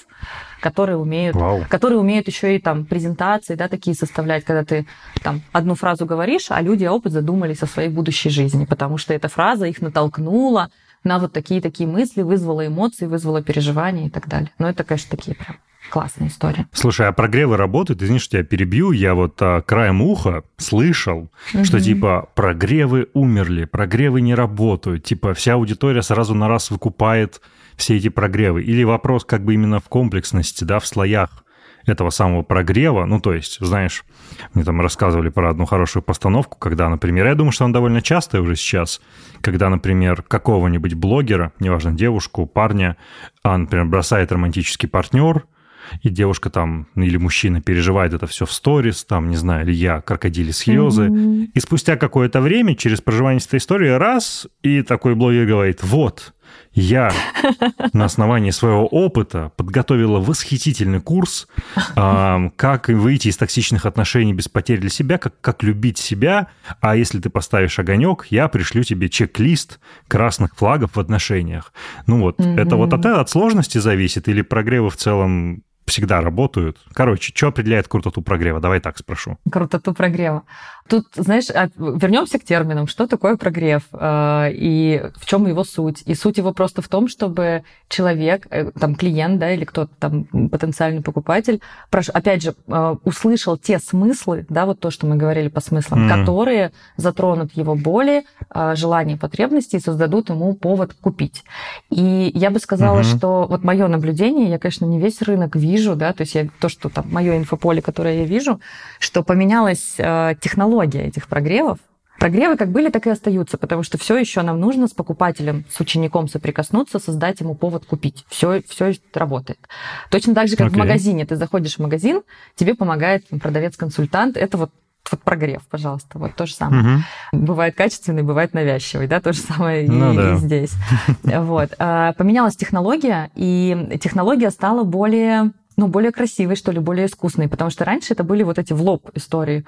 которые умеют, Вау. которые умеют еще и там презентации, да, такие составлять, когда ты там одну фразу говоришь, а люди опыт задумались о своей будущей жизни, потому что эта фраза их натолкнула на вот такие-такие мысли, вызвала эмоции, вызвала переживания и так далее. Но это, конечно, такие прям классная история. Слушай, а прогревы работают? Извини, что я перебью. Я вот а, краем уха слышал, угу. что типа прогревы умерли, прогревы не работают. Типа вся аудитория сразу на раз выкупает все эти прогревы. Или вопрос как бы именно в комплексности, да, в слоях этого самого прогрева. Ну, то есть, знаешь, мне там рассказывали про одну хорошую постановку, когда, например, я думаю, что она довольно частая уже сейчас, когда, например, какого-нибудь блогера, неважно, девушку, парня, а, например, бросает романтический партнер, и девушка там или мужчина переживает это все в сторис, там, не знаю, или я, крокодили слезы. Mm-hmm. И спустя какое-то время, через проживание этой истории, раз, и такой блогер говорит, вот, я на основании своего опыта подготовила восхитительный курс, э, как выйти из токсичных отношений без потерь для себя, как, как любить себя. А если ты поставишь огонек, я пришлю тебе чек-лист красных флагов в отношениях. Ну вот, mm-hmm. это вот от, от сложности зависит или прогрева в целом всегда работают. Короче, что определяет крутоту прогрева? Давай так спрошу. Крутоту прогрева. Тут, знаешь, а, вернемся к терминам. Что такое прогрев? А, и в чем его суть? И суть его просто в том, чтобы человек, э, там, клиент, да, или кто-то там, потенциальный покупатель, опять же, а, услышал те смыслы, да, вот то, что мы говорили по смыслам, mm. которые затронут его боли, желания, потребности и создадут ему повод купить. И я бы сказала, mm-hmm. что вот мое наблюдение, я, конечно, не весь рынок вижу, да, то есть я, то, что там мое инфополе, которое я вижу, что поменялась технология технология этих прогревов. Прогревы как были, так и остаются, потому что все еще нам нужно с покупателем, с учеником соприкоснуться, создать ему повод купить. Все, все работает. Точно так же, как okay. в магазине. Ты заходишь в магазин, тебе помогает продавец-консультант. Это вот вот прогрев, пожалуйста, вот то же самое. Угу. Бывает качественный, бывает навязчивый, да, то же самое ну, и, да. и здесь. [LAUGHS] Вот. А, поменялась технология, и технология стала более ну, более красивый, что ли, более искусный, потому что раньше это были вот эти в лоб истории.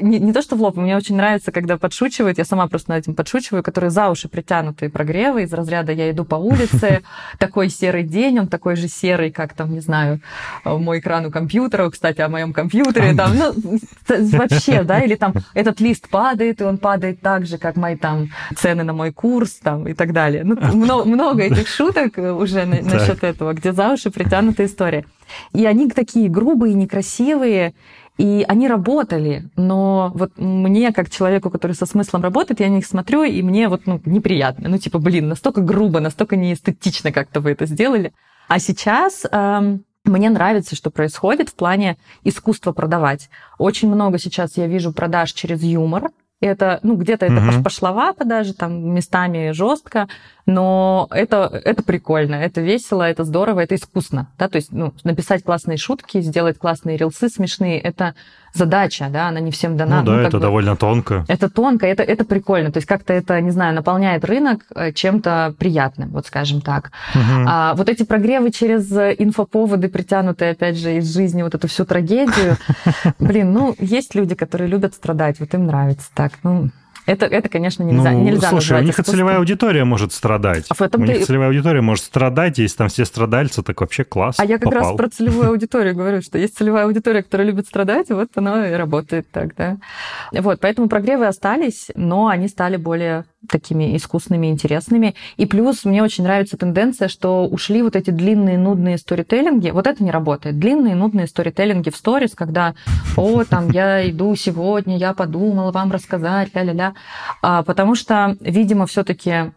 Не, не то, что в лоб, мне очень нравится, когда подшучивают, я сама просто над этим подшучиваю, которые за уши притянутые прогревы из разряда «я иду по улице, [LAUGHS] такой серый день, он такой же серый, как там, не знаю, мой экран у компьютера, кстати, о моем компьютере, там, ну, вообще, да, или там этот лист падает, и он падает так же, как мои там цены на мой курс, там, и так далее. Ну, много, много этих шуток уже насчет этого, где за уши притянутая история. И они такие грубые, некрасивые, и они работали, но вот мне, как человеку, который со смыслом работает, я на них смотрю, и мне вот ну, неприятно. Ну, типа, блин, настолько грубо, настолько неэстетично как-то вы это сделали. А сейчас эм, мне нравится, что происходит в плане искусства продавать. Очень много сейчас я вижу продаж через юмор. Это, ну, где-то это mm-hmm. пошловато даже, там местами жестко, но это, это прикольно, это весело, это здорово, это искусно, да, то есть, ну, написать классные шутки, сделать классные рилсы смешные, это задача, да, она не всем дана. Ну да, ну, это бы, довольно тонко. Это тонко, это, это прикольно, то есть как-то это, не знаю, наполняет рынок э, чем-то приятным, вот скажем так. Угу. А вот эти прогревы через инфоповоды, притянутые, опять же, из жизни, вот эту всю трагедию, [LAUGHS] блин, ну, есть люди, которые любят страдать, вот им нравится так, ну, это, это конечно, нельзя, ну, нельзя Слушай, у них искусством. целевая аудитория может страдать. А в этом у ты... них целевая аудитория может страдать, если там все страдальцы, так вообще класс. А я как попал. раз про целевую аудиторию говорю, что есть целевая аудитория, которая любит страдать, вот она и работает так, да. Вот, поэтому прогревы остались, но они стали более такими искусными, интересными. И плюс мне очень нравится тенденция, что ушли вот эти длинные, нудные сторителлинги. Вот это не работает. Длинные, нудные сторителлинги в сторис, когда, о, там, я иду сегодня, я подумала вам рассказать, ля-ля-ля. А, потому что, видимо, все таки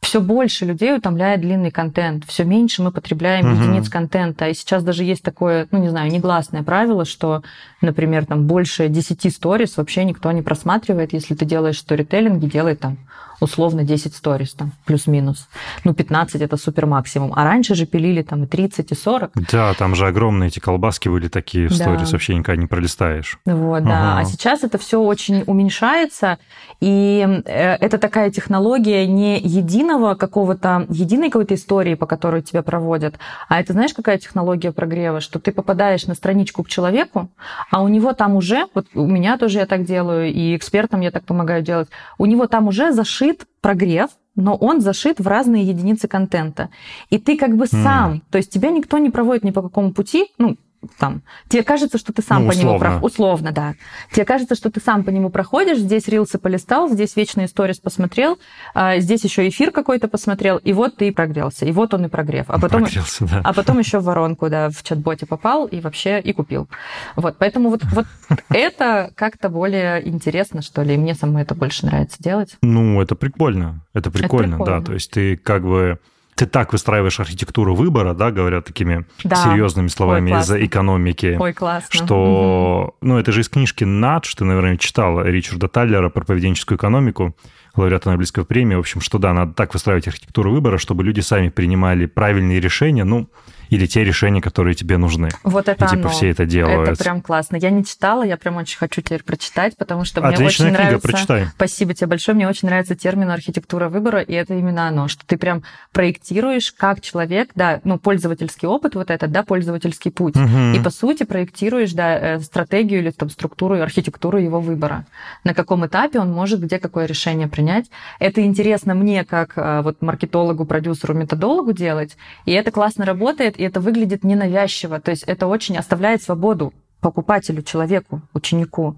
все больше людей утомляет длинный контент, все меньше мы потребляем угу. единиц контента. И сейчас даже есть такое, ну не знаю, негласное правило, что, например, там больше 10 сторис вообще никто не просматривает. Если ты делаешь сторителлинги, делай там условно 10 сторис, там, плюс-минус. Ну, 15 это супер максимум. А раньше же пилили там и 30, и 40. Да, там же огромные эти колбаски были такие в сторис, да. вообще никогда не пролистаешь. Вот, да. Ага. А сейчас это все очень уменьшается, и э, это такая технология не единого какого-то, единой какой-то истории, по которой тебя проводят, а это знаешь, какая технология прогрева, что ты попадаешь на страничку к человеку, а у него там уже, вот у меня тоже я так делаю, и экспертам я так помогаю делать, у него там уже зашит зашит прогрев, но он зашит в разные единицы контента. И ты как бы сам, mm. то есть тебя никто не проводит ни по какому пути, ну, там, тебе кажется, что ты сам ну, по нему проходишь. Условно, да. Тебе кажется, что ты сам по нему проходишь, здесь рилсы полистал, здесь вечные сторис посмотрел, а здесь еще эфир какой-то посмотрел, и вот ты и прогрелся, и вот он и прогрев. А потом, [LAUGHS] прогрелся, да. а потом еще в воронку, да, в чат-боте попал и вообще и купил. Вот, поэтому вот, вот это как-то более интересно, что ли, и мне самой это больше нравится делать. Ну, это прикольно, это прикольно, это прикольно. да, то есть ты как бы ты так выстраиваешь архитектуру выбора, да, говоря такими да. серьезными словами Ой, из экономики. Ой, классно. Что, угу. ну, это же из книжки «Надж», ты, наверное, читала Ричарда Таллера про поведенческую экономику, лауреата Нобелевской премии. В общем, что да, надо так выстраивать архитектуру выбора, чтобы люди сами принимали правильные решения. Ну, или те решения, которые тебе нужны. Вот это и, типа оно. все это делают. Это прям классно. Я не читала, я прям очень хочу теперь прочитать, потому что Отличная мне очень книга, нравится... прочитай. Спасибо тебе большое. Мне очень нравится термин архитектура выбора, и это именно оно, что ты прям проектируешь как человек, да, ну, пользовательский опыт вот этот, да, пользовательский путь. Угу. И, по сути, проектируешь, да, э, стратегию или там структуру, архитектуру его выбора. На каком этапе он может где какое решение принять. Это интересно мне, как а, вот маркетологу, продюсеру, методологу делать, и это классно работает, и это выглядит ненавязчиво, то есть это очень оставляет свободу покупателю, человеку, ученику.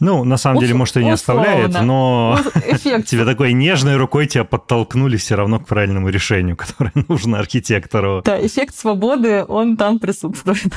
Ну, на самом деле, может, и не условно. оставляет, но [LAUGHS] тебе такой нежной рукой тебя подтолкнули все равно к правильному решению, [LAUGHS] которое нужно архитектору. Да, эффект свободы, он там присутствует.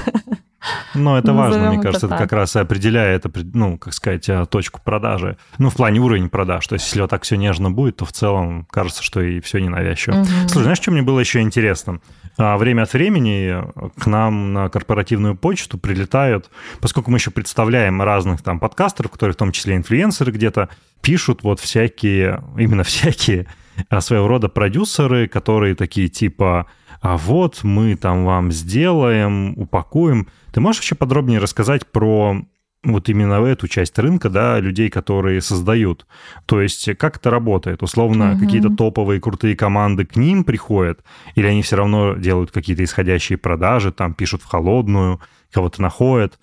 Но это важно, мне кажется, это, как раз и определяет, ну, как сказать, э, точку продажи. Ну, в плане уровень продаж. То есть, если вот так все нежно будет, то в целом кажется, что и все ненавязчиво. Угу. Слушай, знаешь, что мне было еще интересно? А, время от времени к нам на корпоративную почту прилетают, поскольку мы еще представляем разных там подкастеров, которые в том числе инфлюенсеры где-то, пишут вот всякие, именно всякие а, своего рода продюсеры, которые такие типа а вот мы там вам сделаем, упакуем. Ты можешь вообще подробнее рассказать про вот именно эту часть рынка, да, людей, которые создают. То есть как это работает? Условно, угу. какие-то топовые крутые команды к ним приходят, или они все равно делают какие-то исходящие продажи, там пишут в холодную, кого-то находят,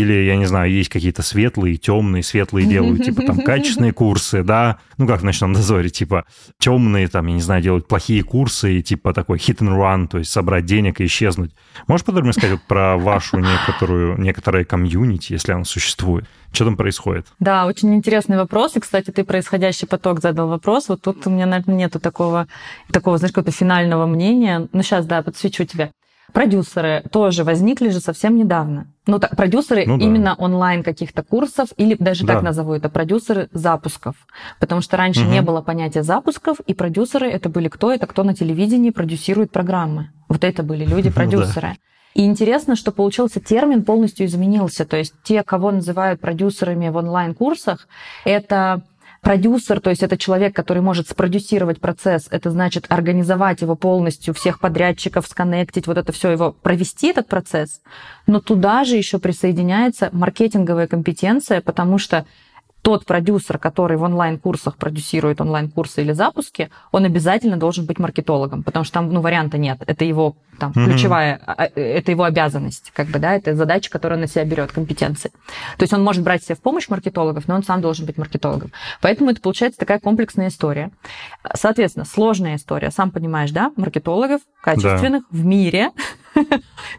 или, я не знаю, есть какие-то светлые, темные, светлые делают, типа, там, [LAUGHS] качественные курсы, да, ну, как в ночном дозоре, типа, темные, там, я не знаю, делают плохие курсы, и, типа, такой hit and run, то есть собрать денег и исчезнуть. Можешь подробнее сказать вот про вашу некоторую, некоторое комьюнити, если оно существует? Что там происходит? Да, очень интересный вопрос. И, кстати, ты происходящий поток задал вопрос. Вот тут у меня, наверное, нету такого, такого, знаешь, какого-то финального мнения. Ну, сейчас, да, подсвечу тебе. Продюсеры тоже возникли же совсем недавно. Ну, так, продюсеры ну, да. именно онлайн каких-то курсов, или даже да. так назову это, продюсеры запусков. Потому что раньше угу. не было понятия запусков, и продюсеры это были кто? Это кто на телевидении продюсирует программы. Вот это были люди-продюсеры. [LAUGHS] Ну, да. И интересно, что получился термин полностью изменился. То есть те, кого называют продюсерами в онлайн-курсах, это Продюсер, то есть это человек, который может спродюсировать процесс, это значит организовать его полностью, всех подрядчиков сконнектить, вот это все его провести этот процесс. Но туда же еще присоединяется маркетинговая компетенция, потому что тот продюсер, который в онлайн-курсах продюсирует онлайн-курсы или запуски, он обязательно должен быть маркетологом, потому что там ну, варианта нет. Это его там, mm-hmm. ключевая, а, а, это его обязанность, как бы, да, это задача, которую он на себя берет, компетенции. То есть он может брать себе в помощь маркетологов, но он сам должен быть маркетологом. Поэтому это получается такая комплексная история. Соответственно, сложная история, сам понимаешь, да, маркетологов качественных да. в мире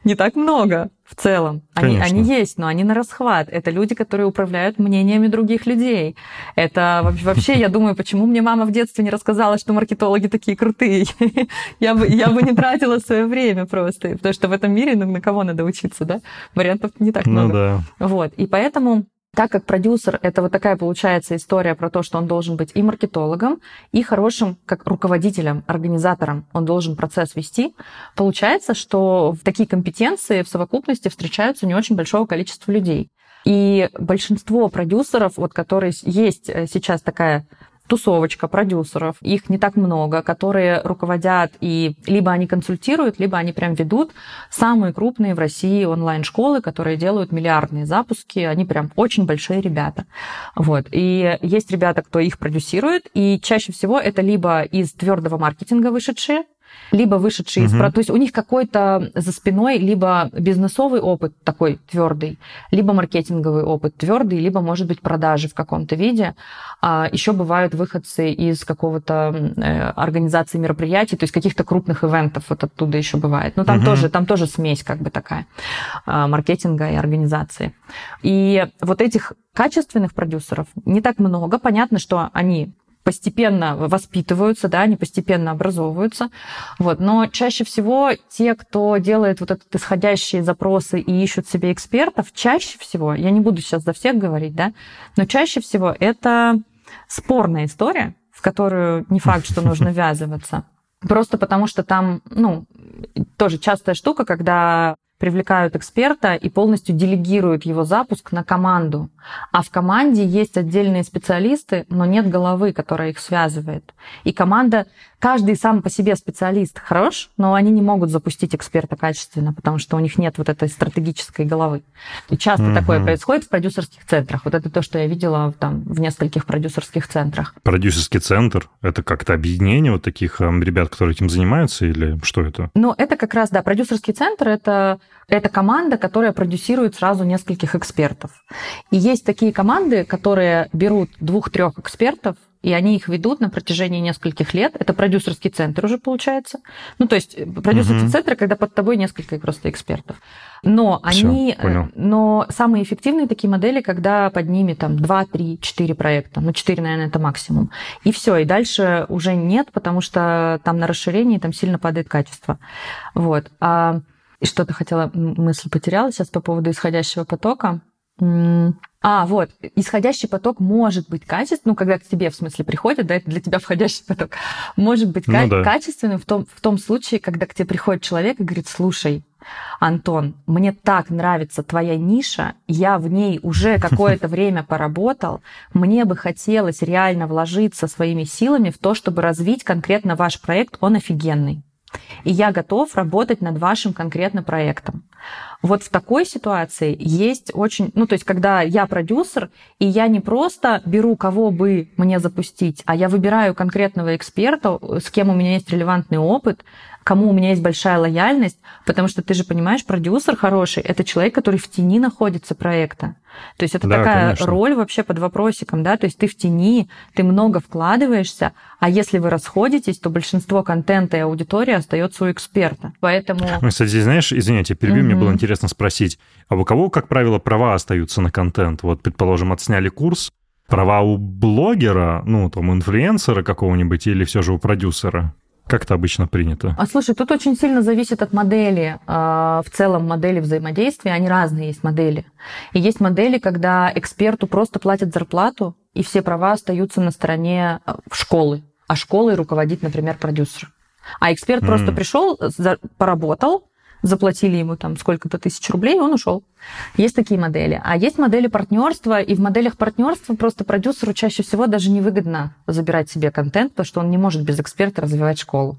не так много в целом. Они, они есть, но они на расхват. Это люди, которые управляют мнениями других людей. Это вообще, я думаю, почему мне мама в детстве не рассказала, что маркетологи такие крутые. [LAUGHS] я, бы, я бы не тратила свое время просто, потому что в этом мире ну, на кого надо учиться, да? Вариантов не так ну много. Ну да. Вот, и поэтому так как продюсер это вот такая получается история про то, что он должен быть и маркетологом, и хорошим как руководителем, организатором, он должен процесс вести, получается, что в такие компетенции в совокупности встречаются не очень большого количества людей. И большинство продюсеров, вот которые есть э, сейчас такая тусовочка продюсеров, их не так много, которые руководят и либо они консультируют, либо они прям ведут самые крупные в России онлайн-школы, которые делают миллиардные запуски, они прям очень большие ребята. Вот. И есть ребята, кто их продюсирует, и чаще всего это либо из твердого маркетинга вышедшие, либо вышедшие угу. из... То есть у них какой-то за спиной либо бизнесовый опыт такой твердый, либо маркетинговый опыт твердый, либо, может быть, продажи в каком-то виде. А еще бывают выходцы из какого-то э, организации мероприятий, то есть каких-то крупных ивентов вот оттуда еще бывает. Но там, угу. тоже, там тоже смесь как бы такая а, маркетинга и организации. И вот этих качественных продюсеров не так много. Понятно, что они постепенно воспитываются, да, они постепенно образовываются. Вот. Но чаще всего те, кто делает вот этот исходящие запросы и ищут себе экспертов, чаще всего, я не буду сейчас за всех говорить, да, но чаще всего это спорная история, в которую не факт, что нужно [LAUGHS] ввязываться. Просто потому что там, ну, тоже частая штука, когда привлекают эксперта и полностью делегируют его запуск на команду. А в команде есть отдельные специалисты, но нет головы, которая их связывает. И команда, каждый сам по себе специалист хорош, но они не могут запустить эксперта качественно, потому что у них нет вот этой стратегической головы. И часто угу. такое происходит в продюсерских центрах. Вот это то, что я видела там в нескольких продюсерских центрах. Продюсерский центр — это как-то объединение вот таких ребят, которые этим занимаются, или что это? Ну, это как раз, да, продюсерский центр — это это команда, которая продюсирует сразу нескольких экспертов. И есть такие команды, которые берут двух-трех экспертов, и они их ведут на протяжении нескольких лет. Это продюсерский центр уже получается. Ну, то есть продюсерский угу. центр, когда под тобой несколько просто экспертов. Но Всё, они, понял. но самые эффективные такие модели, когда под ними там 2, 3, 4 проекта. Ну, 4, наверное, это максимум. И все, и дальше уже нет, потому что там на расширении там сильно падает качество. Вот. А и что-то хотела, мысль потеряла сейчас по поводу исходящего потока. А, вот, исходящий поток может быть качественным, ну, когда к тебе, в смысле, приходит, да, это для тебя [LAUGHS] входящий поток, может быть ну, да. качественным в том, в том случае, когда к тебе приходит человек и говорит, слушай, Антон, мне так нравится твоя ниша, я в ней уже [LAUGHS] какое-то время поработал, мне бы хотелось реально вложиться своими силами в то, чтобы развить конкретно ваш проект, он офигенный и я готов работать над вашим конкретно проектом. Вот в такой ситуации есть очень, ну то есть когда я продюсер, и я не просто беру кого бы мне запустить, а я выбираю конкретного эксперта, с кем у меня есть релевантный опыт, кому у меня есть большая лояльность, потому что ты же понимаешь, продюсер хороший, это человек, который в тени находится проекта. То есть это да, такая конечно. роль вообще под вопросиком, да, то есть ты в тени, ты много вкладываешься, а если вы расходитесь, то большинство контента и аудитории остается у эксперта. Поэтому... Ну, кстати, знаешь, извините, перебью, угу. мне было интересно спросить, а у кого, как правило, права остаются на контент? Вот, предположим, отсняли курс, права у блогера, ну, там, инфлюенсера какого-нибудь или все же у продюсера? Как это обычно принято? А слушай, тут очень сильно зависит от модели. А, в целом модели взаимодействия, они разные есть модели. И есть модели, когда эксперту просто платят зарплату, и все права остаются на стороне а, школы. А школой руководит, например, продюсер. А эксперт mm. просто пришел, поработал, заплатили ему там сколько-то тысяч рублей, и он ушел. Есть такие модели. А есть модели партнерства, и в моделях партнерства просто продюсеру чаще всего даже невыгодно забирать себе контент, потому что он не может без эксперта развивать школу.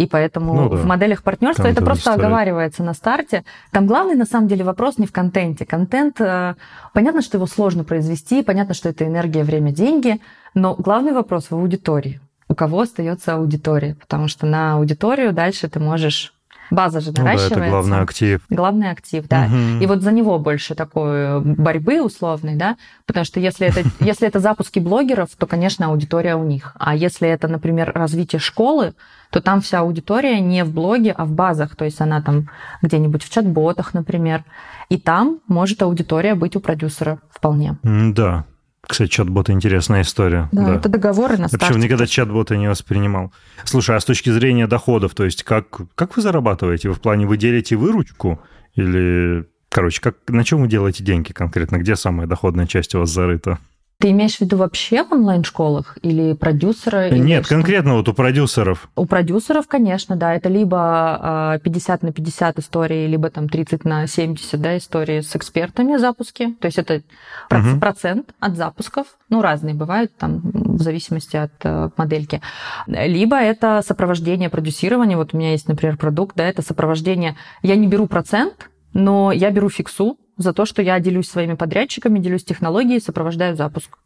И поэтому ну, да. в моделях партнерства Контент это просто стоит. оговаривается на старте. Там главный, на самом деле, вопрос не в контенте. Контент, э, понятно, что его сложно произвести, понятно, что это энергия, время, деньги, но главный вопрос в аудитории. У кого остается аудитория? Потому что на аудиторию дальше ты можешь База же наращивается. Ну, да, это главный актив. Главный актив, да. Угу. И вот за него больше такой борьбы условной, да, потому что если это, [LAUGHS] если это запуски блогеров, то, конечно, аудитория у них. А если это, например, развитие школы, то там вся аудитория не в блоге, а в базах, то есть она там где-нибудь в чат-ботах, например. И там может аудитория быть у продюсера вполне. Да, кстати, чат-боты интересная история. Да, да. это договоры на старте. Причем никогда чат-боты не воспринимал. Слушай, а с точки зрения доходов, то есть как, как вы зарабатываете? Вы в плане вы делите выручку или... Короче, как, на чем вы делаете деньги конкретно? Где самая доходная часть у вас зарыта? Ты имеешь в виду вообще в онлайн-школах или продюсера? Нет, или конкретно вот у продюсеров. У продюсеров, конечно, да. Это либо 50 а, на 50 истории, либо там 30 на 70 да, истории с экспертами запуски. То есть это угу. процент от запусков. Ну, разные бывают там в зависимости от э, модельки. Либо это сопровождение продюсирования. Вот у меня есть, например, продукт, да, это сопровождение. Я не беру процент, но я беру фиксу, за то, что я делюсь своими подрядчиками, делюсь технологией, сопровождаю запуск.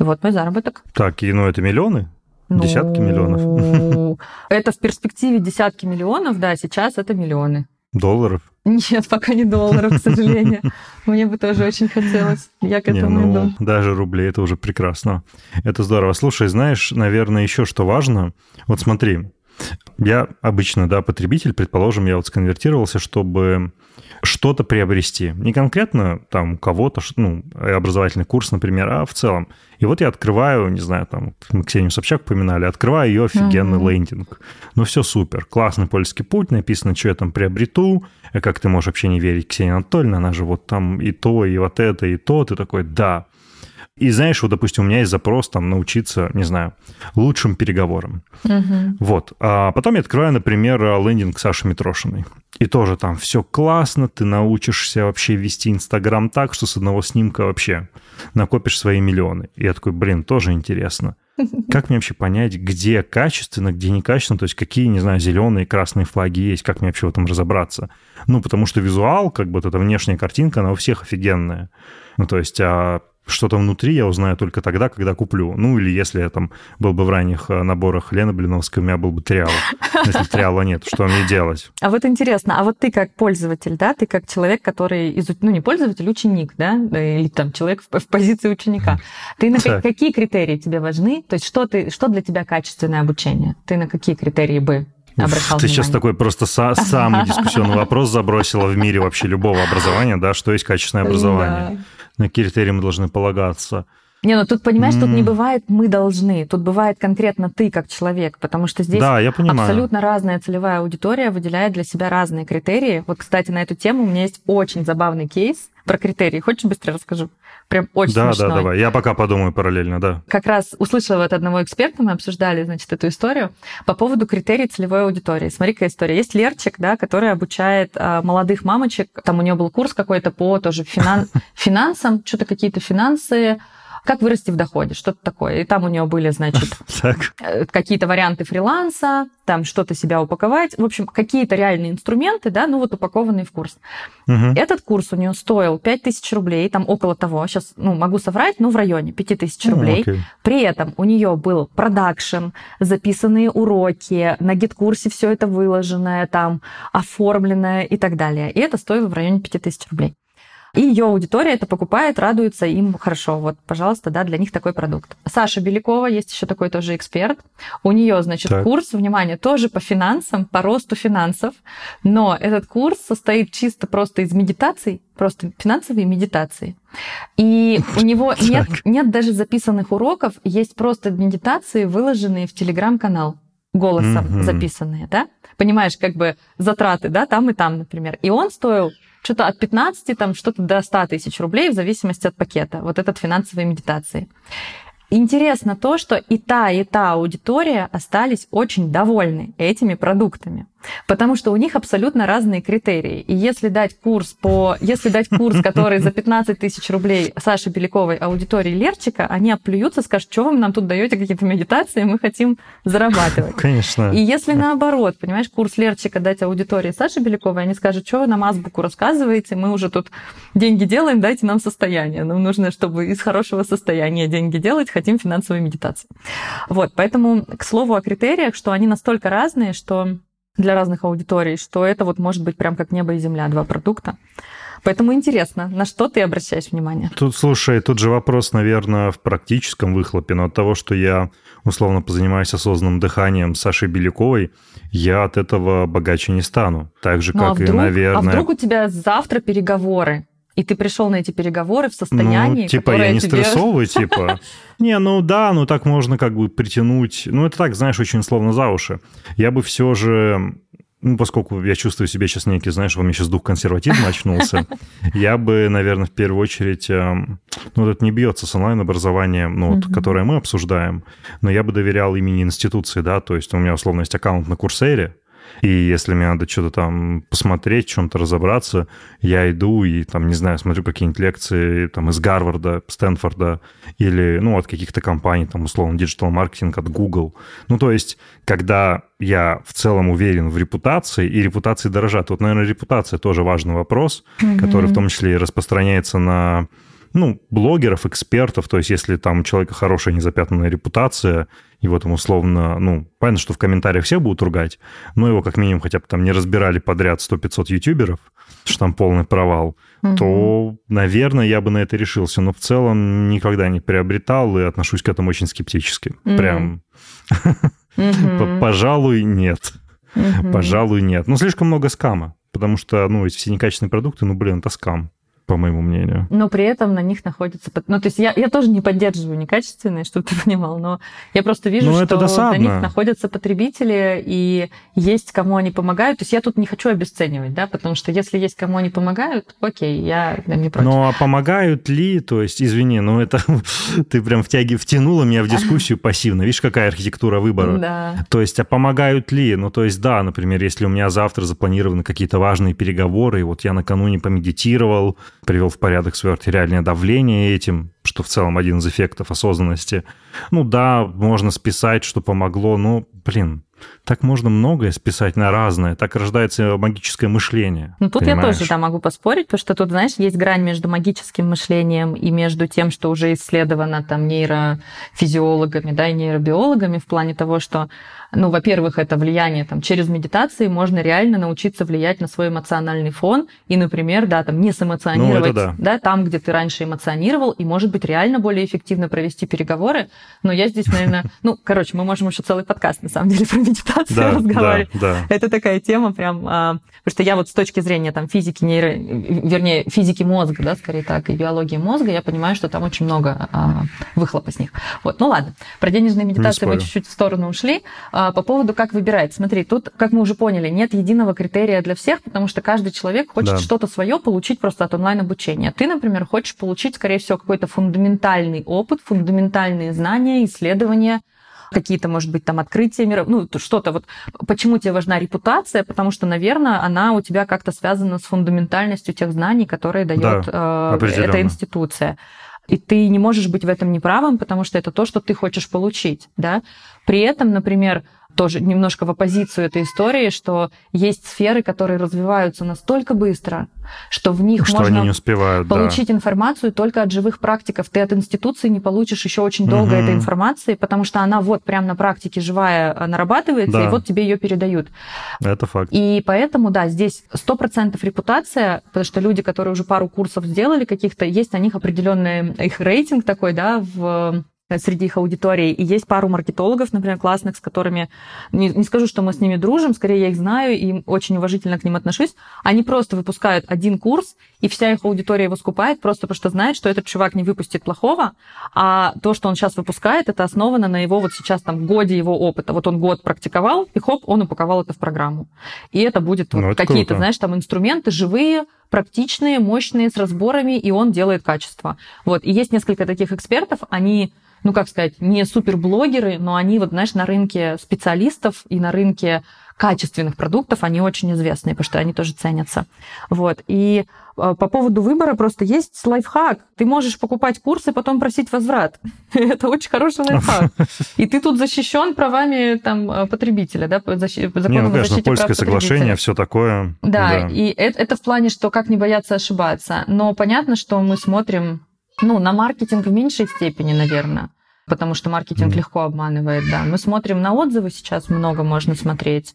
И вот мой заработок. Так, и ну это миллионы? Ну, десятки миллионов? [LAUGHS] Это в перспективе десятки миллионов, да, сейчас это миллионы. Долларов? Нет, пока не долларов, к сожалению. [LAUGHS] Мне бы тоже очень хотелось. Я к этому не, ну, иду. Даже рублей, это уже прекрасно. Это здорово. Слушай, знаешь, наверное, еще что важно. Вот смотри, я обычно, да, потребитель, предположим, я вот сконвертировался, чтобы что-то приобрести. Не конкретно там кого-то, ну, образовательный курс, например, а в целом. И вот я открываю, не знаю, там, мы Ксению Собчак упоминали, открываю ее офигенный mm-hmm. лендинг. Ну, все супер. Классный польский путь, написано, что я там приобрету. Как ты можешь вообще не верить Ксении Анатольевне, она же вот там и то, и вот это, и то. Ты такой, да. И знаешь, вот, допустим, у меня есть запрос там научиться, не знаю, лучшим переговорам. Угу. Вот. А потом я открываю, например, лендинг Саши Митрошиной. И тоже там все классно, ты научишься вообще вести Инстаграм так, что с одного снимка вообще накопишь свои миллионы. И я такой, блин, тоже интересно. Как мне вообще понять, где качественно, где некачественно, то есть какие, не знаю, зеленые красные флаги есть, как мне вообще в этом разобраться? Ну, потому что визуал, как бы вот эта внешняя картинка, она у всех офигенная. Ну, то есть, а что-то внутри я узнаю только тогда, когда куплю. Ну, или если я там был бы в ранних э, наборах Лены Блиновской, у меня был бы триал. Если триала нет, что мне делать? А вот интересно, а вот ты как пользователь, да, ты как человек, который, изуч... ну, не пользователь, ученик, да, или там человек в, в позиции ученика, ты на так. какие критерии тебе важны? То есть что, ты, что для тебя качественное обучение? Ты на какие критерии бы обращал Ты внимание. сейчас такой просто са- самый дискуссионный вопрос забросила в мире вообще любого образования, да, что есть качественное образование. На критерии мы должны полагаться. Не, ну тут, понимаешь, mm. тут не бывает «мы должны», тут бывает конкретно ты как человек, потому что здесь да, я абсолютно разная целевая аудитория выделяет для себя разные критерии. Вот, кстати, на эту тему у меня есть очень забавный кейс про критерии. Хочешь быстро расскажу? Прям очень да, смешной. Да, да, давай. Я пока подумаю параллельно, да. Как раз услышала от одного эксперта, мы обсуждали, значит, эту историю по поводу критерий целевой аудитории. Смотри-ка история. Есть Лерчик, да, который обучает а, молодых мамочек. Там у нее был курс какой-то по тоже финан... [LAUGHS] финансам, что-то какие-то финансы, как вырасти в доходе, что-то такое. И там у нее были, значит, [LAUGHS] э, какие-то варианты фриланса, там что-то себя упаковать. В общем, какие-то реальные инструменты, да, ну вот упакованные в курс. Угу. Этот курс у нее стоил 5000 рублей, там около того, сейчас, ну, могу соврать, ну, в районе 5000 рублей. Ну, При этом у нее был продакшн, записанные уроки, на гид-курсе все это выложенное, там, оформленное и так далее. И это стоило в районе 5000 рублей. И ее аудитория это покупает, радуется, им хорошо. Вот, пожалуйста, да, для них такой продукт. Саша Белякова, есть еще такой тоже эксперт. У нее, значит, так. курс, внимание, тоже по финансам, по росту финансов, но этот курс состоит чисто просто из медитаций, просто финансовые медитации. И у него нет, нет даже записанных уроков, есть просто медитации, выложенные в телеграм-канал голосом mm-hmm. записанные, да? Понимаешь, как бы затраты, да, там и там, например. И он стоил что-то от 15 там, что-то до 100 тысяч рублей в зависимости от пакета. Вот этот финансовые медитации. Интересно то, что и та, и та аудитория остались очень довольны этими продуктами. Потому что у них абсолютно разные критерии. И если дать курс по... Если дать курс, который за 15 тысяч рублей Саши Беляковой аудитории Лерчика, они оплюются, скажут, что вы нам тут даете какие-то медитации, мы хотим зарабатывать. Конечно. И если наоборот, понимаешь, курс Лерчика дать аудитории Саши Беляковой, они скажут, что вы нам азбуку рассказываете, мы уже тут деньги делаем, дайте нам состояние. Нам нужно, чтобы из хорошего состояния деньги делать, хотим финансовые медитации. Вот, поэтому, к слову о критериях, что они настолько разные, что для разных аудиторий, что это вот может быть прям как небо и земля, два продукта. Поэтому интересно, на что ты обращаешь внимание? Тут, слушай, тут же вопрос, наверное, в практическом выхлопе, но от того, что я условно позанимаюсь осознанным дыханием Сашей Беляковой, я от этого богаче не стану. Так же, ну, а как а вдруг, и, наверное... А вдруг у тебя завтра переговоры? И ты пришел на эти переговоры в состоянии, ну, типа, я не тебе... стрессовый, [LAUGHS] типа. Не, ну да, ну так можно как бы притянуть. Ну, это так, знаешь, очень словно за уши. Я бы все же ну, поскольку я чувствую себя сейчас некий, знаешь, во мне сейчас дух консерватизма очнулся, [LAUGHS] я бы, наверное, в первую очередь, эм, ну, это не бьется с онлайн-образованием, ну, вот, которое мы обсуждаем, но я бы доверял имени институции, да, то есть у меня, условно, есть аккаунт на Курсере, и если мне надо что-то там посмотреть, в чем-то разобраться, я иду и там, не знаю, смотрю какие-нибудь лекции там из Гарварда, Стэнфорда или, ну, от каких-то компаний, там, условно, digital-маркетинг от Google. Ну, то есть, когда я в целом уверен в репутации, и репутации дорожат. Вот, наверное, репутация тоже важный вопрос, mm-hmm. который в том числе и распространяется на ну, блогеров, экспертов, то есть если там у человека хорошая незапятнанная репутация, его там условно, ну, понятно, что в комментариях все будут ругать, но его как минимум хотя бы там не разбирали подряд 100-500 ютуберов, что там полный провал, угу. то, наверное, я бы на это решился. Но в целом никогда не приобретал и отношусь к этому очень скептически. Угу. Прям, пожалуй, нет. Пожалуй, нет. Ну, слишком много скама, потому что, ну, эти все некачественные продукты, ну, блин, это скам по моему мнению. Но при этом на них находится... Ну, то есть я, я тоже не поддерживаю некачественные, [LAUGHS] чтобы ты понимал, но я просто вижу, ну, что на них находятся потребители, и есть кому они помогают. То есть я тут не хочу обесценивать, да, потому что если есть кому они помогают, окей, я не против. Ну, а помогают ли, то есть, извини, ну это [LAUGHS] ты прям втяги, втянула меня в дискуссию пассивно. Видишь, какая архитектура выбора? Да. То есть, а помогают ли? Ну, то есть, да, например, если у меня завтра запланированы какие-то важные переговоры, и вот я накануне помедитировал, привел в порядок свое артериальное давление этим, что в целом один из эффектов осознанности. Ну да, можно списать, что помогло, но, блин, так можно многое списать на разное, так рождается магическое мышление. Ну, тут понимаешь? я тоже да, могу поспорить, потому что тут, знаешь, есть грань между магическим мышлением и между тем, что уже исследовано там нейрофизиологами, да, и нейробиологами в плане того, что ну, во-первых, это влияние там через медитации можно реально научиться влиять на свой эмоциональный фон и, например, да, там не сэмоционировать, ну, да. да, там, где ты раньше эмоционировал, и, может быть, реально более эффективно провести переговоры. Но я здесь, наверное, [LAUGHS] ну, короче, мы можем еще целый подкаст, на самом деле, [LAUGHS] про медитацию да, разговаривать. Да, да. Это такая тема прям, а, потому что я вот с точки зрения там физики нейро, вернее, физики мозга, да, скорее так, и биологии мозга, я понимаю, что там очень много а, выхлопа с них. Вот, ну ладно, про денежные медитации мы чуть-чуть в сторону ушли. А, по поводу, как выбирать. Смотри, тут, как мы уже поняли, нет единого критерия для всех, потому что каждый человек хочет да. что-то свое получить просто от онлайн-обучения. Ты, например, хочешь получить, скорее всего, какой-то фундаментальный опыт, фундаментальные знания, исследования, какие-то, может быть, там открытия мира, ну, что-то вот. Почему тебе важна репутация? Потому что, наверное, она у тебя как-то связана с фундаментальностью тех знаний, которые дает да, э, эта институция. И ты не можешь быть в этом неправым, потому что это то, что ты хочешь получить. Да? При этом, например, тоже немножко в оппозицию этой истории, что есть сферы, которые развиваются настолько быстро, что в них что можно не успевают, получить да. информацию только от живых практиков. Ты от институции не получишь еще очень долго угу. этой информации, потому что она вот прямо на практике живая э, нарабатывается, да. и вот тебе ее передают. Это факт. И поэтому, да, здесь 100% репутация, потому что люди, которые уже пару курсов сделали каких-то, есть на них определенный их рейтинг такой, да, в среди их аудитории. И есть пару маркетологов, например, классных, с которыми, не, не скажу, что мы с ними дружим, скорее я их знаю и очень уважительно к ним отношусь. Они просто выпускают один курс, и вся их аудитория его скупает, просто потому что знает, что этот чувак не выпустит плохого, а то, что он сейчас выпускает, это основано на его вот сейчас там годе его опыта. Вот он год практиковал, и хоп, он упаковал это в программу. И это будет ну, вот какие-то, знаешь, там инструменты живые, практичные, мощные, с разборами, и он делает качество. Вот. И есть несколько таких экспертов, они ну, как сказать, не суперблогеры, но они вот, знаешь, на рынке специалистов и на рынке качественных продуктов они очень известные, потому что они тоже ценятся. Вот. И э, по поводу выбора просто есть лайфхак. Ты можешь покупать курсы, потом просить возврат. [LAUGHS] Это очень хороший лайфхак. [LAUGHS] И ты тут защищен правами там, э, потребителя, да, защи... Не, ну, конечно, польское соглашение, все такое. Да, да. и это, это в плане, что как не бояться ошибаться. Но понятно, что мы смотрим ну, на маркетинг в меньшей степени, наверное потому что маркетинг mm. легко обманывает, да. Мы смотрим на отзывы, сейчас много можно смотреть.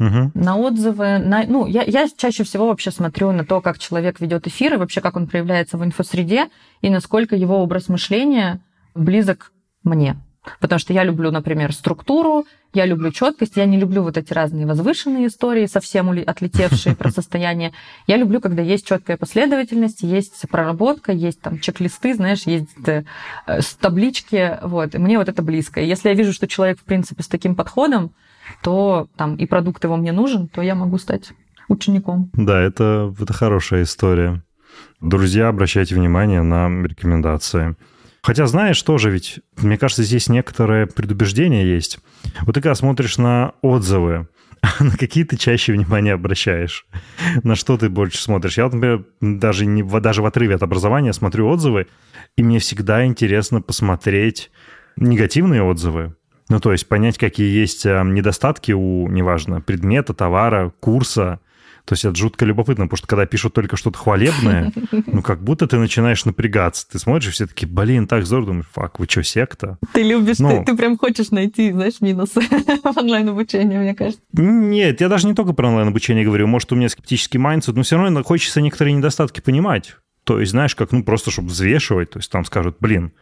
Mm-hmm. На отзывы, на, ну, я, я чаще всего вообще смотрю на то, как человек ведет эфир, и вообще как он проявляется в инфосреде, и насколько его образ мышления близок мне. Потому что я люблю, например, структуру, я люблю четкость, я не люблю вот эти разные возвышенные истории, совсем отлетевшие про [LAUGHS] состояние. Я люблю, когда есть четкая последовательность, есть проработка, есть там чек-листы, знаешь, есть э, таблички. Вот. И мне вот это близко. И если я вижу, что человек, в принципе, с таким подходом, то там и продукт его мне нужен, то я могу стать учеником. Да, это, это хорошая история. Друзья, обращайте внимание на рекомендации. Хотя, знаешь, тоже ведь, мне кажется, здесь некоторое предубеждение есть. Вот ты когда смотришь на отзывы, [LAUGHS] на какие ты чаще внимание обращаешь? На что ты больше смотришь? Я, например, даже, не, даже в отрыве от образования смотрю отзывы, и мне всегда интересно посмотреть негативные отзывы. Ну, то есть понять, какие есть а, недостатки у, неважно, предмета, товара, курса, то есть это жутко любопытно, потому что когда пишут только что-то хвалебное, ну как будто ты начинаешь напрягаться. Ты смотришь, все таки блин, так здорово, думаешь, fuck, вы что, секта? Ты любишь, Но... ты, ты прям хочешь найти, знаешь, минусы [LAUGHS] в онлайн-обучении, мне кажется. Нет, я даже не только про онлайн-обучение говорю. Может, у меня скептический mindset, но все равно хочется некоторые недостатки понимать. То есть, знаешь, как, ну, просто чтобы взвешивать. То есть там скажут, блин,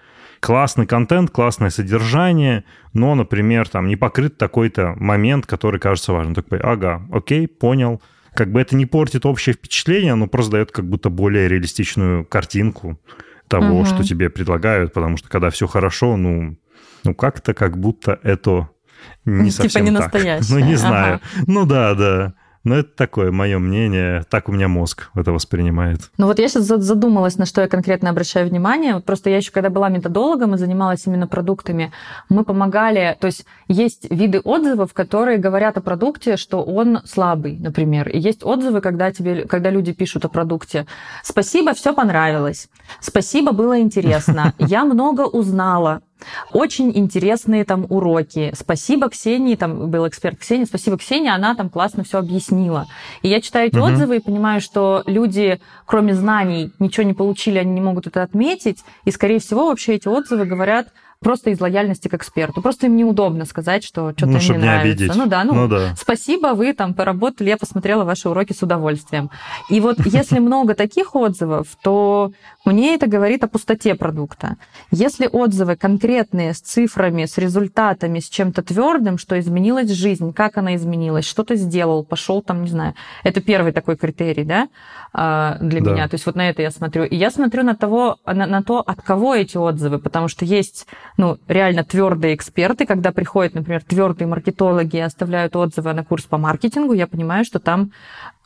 классный контент, классное содержание, но, например, там не покрыт такой-то момент, который кажется важным. Такой, ага, окей, понял как бы это не портит общее впечатление, но просто дает как будто более реалистичную картинку того, угу. что тебе предлагают, потому что когда все хорошо, ну, ну как-то как будто это не типа совсем не так. настоящее. [LAUGHS] Ну, не знаю. Ага. Ну да, да. Но это такое мое мнение, так у меня мозг это воспринимает. Ну вот я сейчас задумалась, на что я конкретно обращаю внимание. Вот просто я еще когда была методологом и занималась именно продуктами, мы помогали, то есть есть виды отзывов, которые говорят о продукте, что он слабый, например. И есть отзывы, когда, тебе, когда люди пишут о продукте. Спасибо, все понравилось. Спасибо, было интересно. [LAUGHS] Я много узнала. Очень интересные там уроки. Спасибо Ксении, там был эксперт Ксения, спасибо Ксении, она там классно все объяснила. И я читаю эти угу. отзывы и понимаю, что люди, кроме знаний, ничего не получили, они не могут это отметить. И, скорее всего, вообще эти отзывы говорят просто из лояльности к эксперту. Просто им неудобно сказать, что что-то ну, им не нравится. Обидеть. ну да, ну, ну да. спасибо, вы там поработали, я посмотрела ваши уроки с удовольствием. И вот [LAUGHS] если много таких отзывов, то мне это говорит о пустоте продукта. Если отзывы конкретные, с цифрами, с результатами, с чем-то твердым, что изменилась жизнь, как она изменилась, что то сделал, пошел там, не знаю. Это первый такой критерий, да, а, для да. меня. То есть вот на это я смотрю. И я смотрю на того, на, на то, от кого эти отзывы, потому что есть ну, реально твердые эксперты, когда приходят, например, твердые маркетологи и оставляют отзывы на курс по маркетингу, я понимаю, что там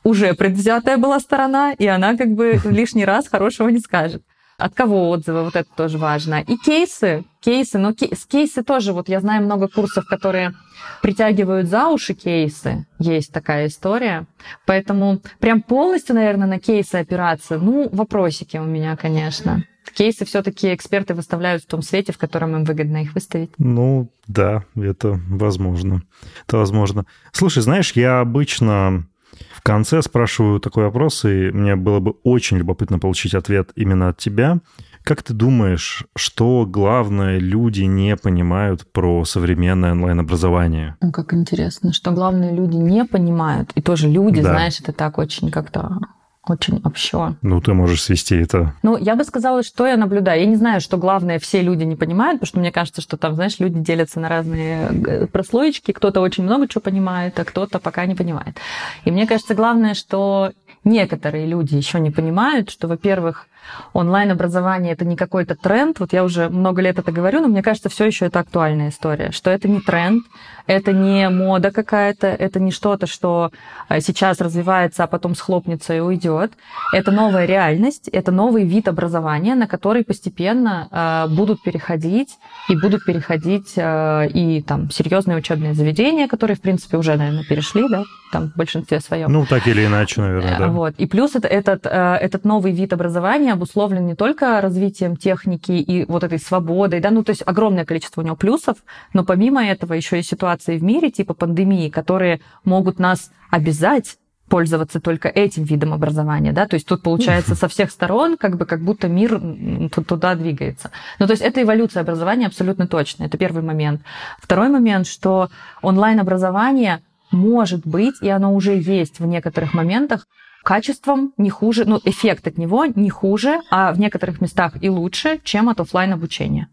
уже предвзятая была сторона, и она как бы [LAUGHS] лишний раз хорошего не скажет. От кого отзывы, вот это тоже важно. И кейсы, кейсы, но кейсы, кейсы тоже, вот я знаю много курсов, которые притягивают за уши кейсы, есть такая история. Поэтому прям полностью, наверное, на кейсы опираться, ну, вопросики у меня, конечно кейсы все-таки эксперты выставляют в том свете, в котором им выгодно их выставить. Ну, да, это возможно. Это возможно. Слушай, знаешь, я обычно в конце спрашиваю такой вопрос, и мне было бы очень любопытно получить ответ именно от тебя. Как ты думаешь, что главное люди не понимают про современное онлайн-образование? Ну, как интересно, что главное люди не понимают. И тоже люди, да. знаешь, это так очень как-то очень общо. Ну, ты можешь свести это. Ну, я бы сказала, что я наблюдаю. Я не знаю, что главное все люди не понимают, потому что мне кажется, что там, знаешь, люди делятся на разные э, прослоечки. Кто-то очень много чего понимает, а кто-то пока не понимает. И мне кажется, главное, что некоторые люди еще не понимают, что, во-первых, онлайн-образование это не какой-то тренд. Вот я уже много лет это говорю, но мне кажется, все еще это актуальная история, что это не тренд, это не мода какая-то, это не что-то, что э, сейчас развивается, а потом схлопнется и уйдет. Это новая реальность, это новый вид образования, на который постепенно э, будут переходить и будут переходить э, и там серьезные учебные заведения, которые, в принципе, уже, наверное, перешли, да, там в большинстве своем. Ну, так или иначе, наверное, да. Вот. И плюс это, этот, этот новый вид образования обусловлен не только развитием техники и вот этой свободой, да, ну, то есть огромное количество у него плюсов, но помимо этого еще и ситуации в мире, типа пандемии, которые могут нас обязать пользоваться только этим видом образования, да, то есть тут получается со всех сторон как бы как будто мир туда двигается. Ну, то есть это эволюция образования абсолютно точно, это первый момент. Второй момент, что онлайн-образование может быть, и оно уже есть в некоторых моментах, качеством не хуже, ну, эффект от него не хуже, а в некоторых местах и лучше, чем от офлайн обучения.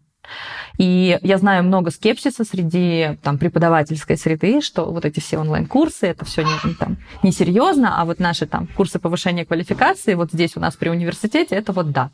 И я знаю много скепсиса среди там, преподавательской среды, что вот эти все онлайн-курсы, это все не, там, несерьезно, а вот наши там курсы повышения квалификации вот здесь у нас при университете, это вот да.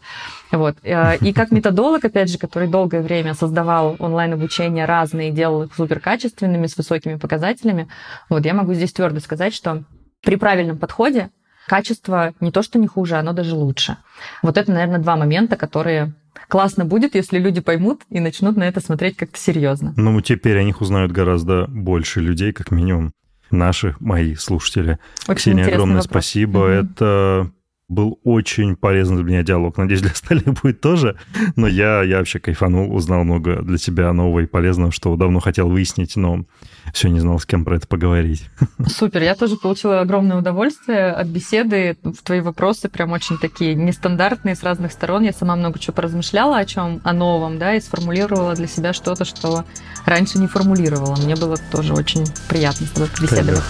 Вот. Э, и как методолог, опять же, который долгое время создавал онлайн-обучение разные, делал их суперкачественными, с высокими показателями, вот я могу здесь твердо сказать, что при правильном подходе качество не то, что не хуже, оно даже лучше. Вот это, наверное, два момента, которые классно будет, если люди поймут и начнут на это смотреть как-то серьезно. Ну, теперь о них узнают гораздо больше людей, как минимум наши, мои слушатели. Очень Ксения, огромное вопрос. спасибо. Угу. Это был очень полезный для меня диалог. Надеюсь, для остальных будет тоже. Но я, я вообще кайфанул, узнал много для тебя нового и полезного, что давно хотел выяснить, но все не знал, с кем про это поговорить. Супер, я тоже получила огромное удовольствие от беседы. В твои вопросы прям очень такие нестандартные с разных сторон. Я сама много чего поразмышляла о чем, о новом, да, и сформулировала для себя что-то, что раньше не формулировала. Мне было тоже очень приятно с тобой побеседовать.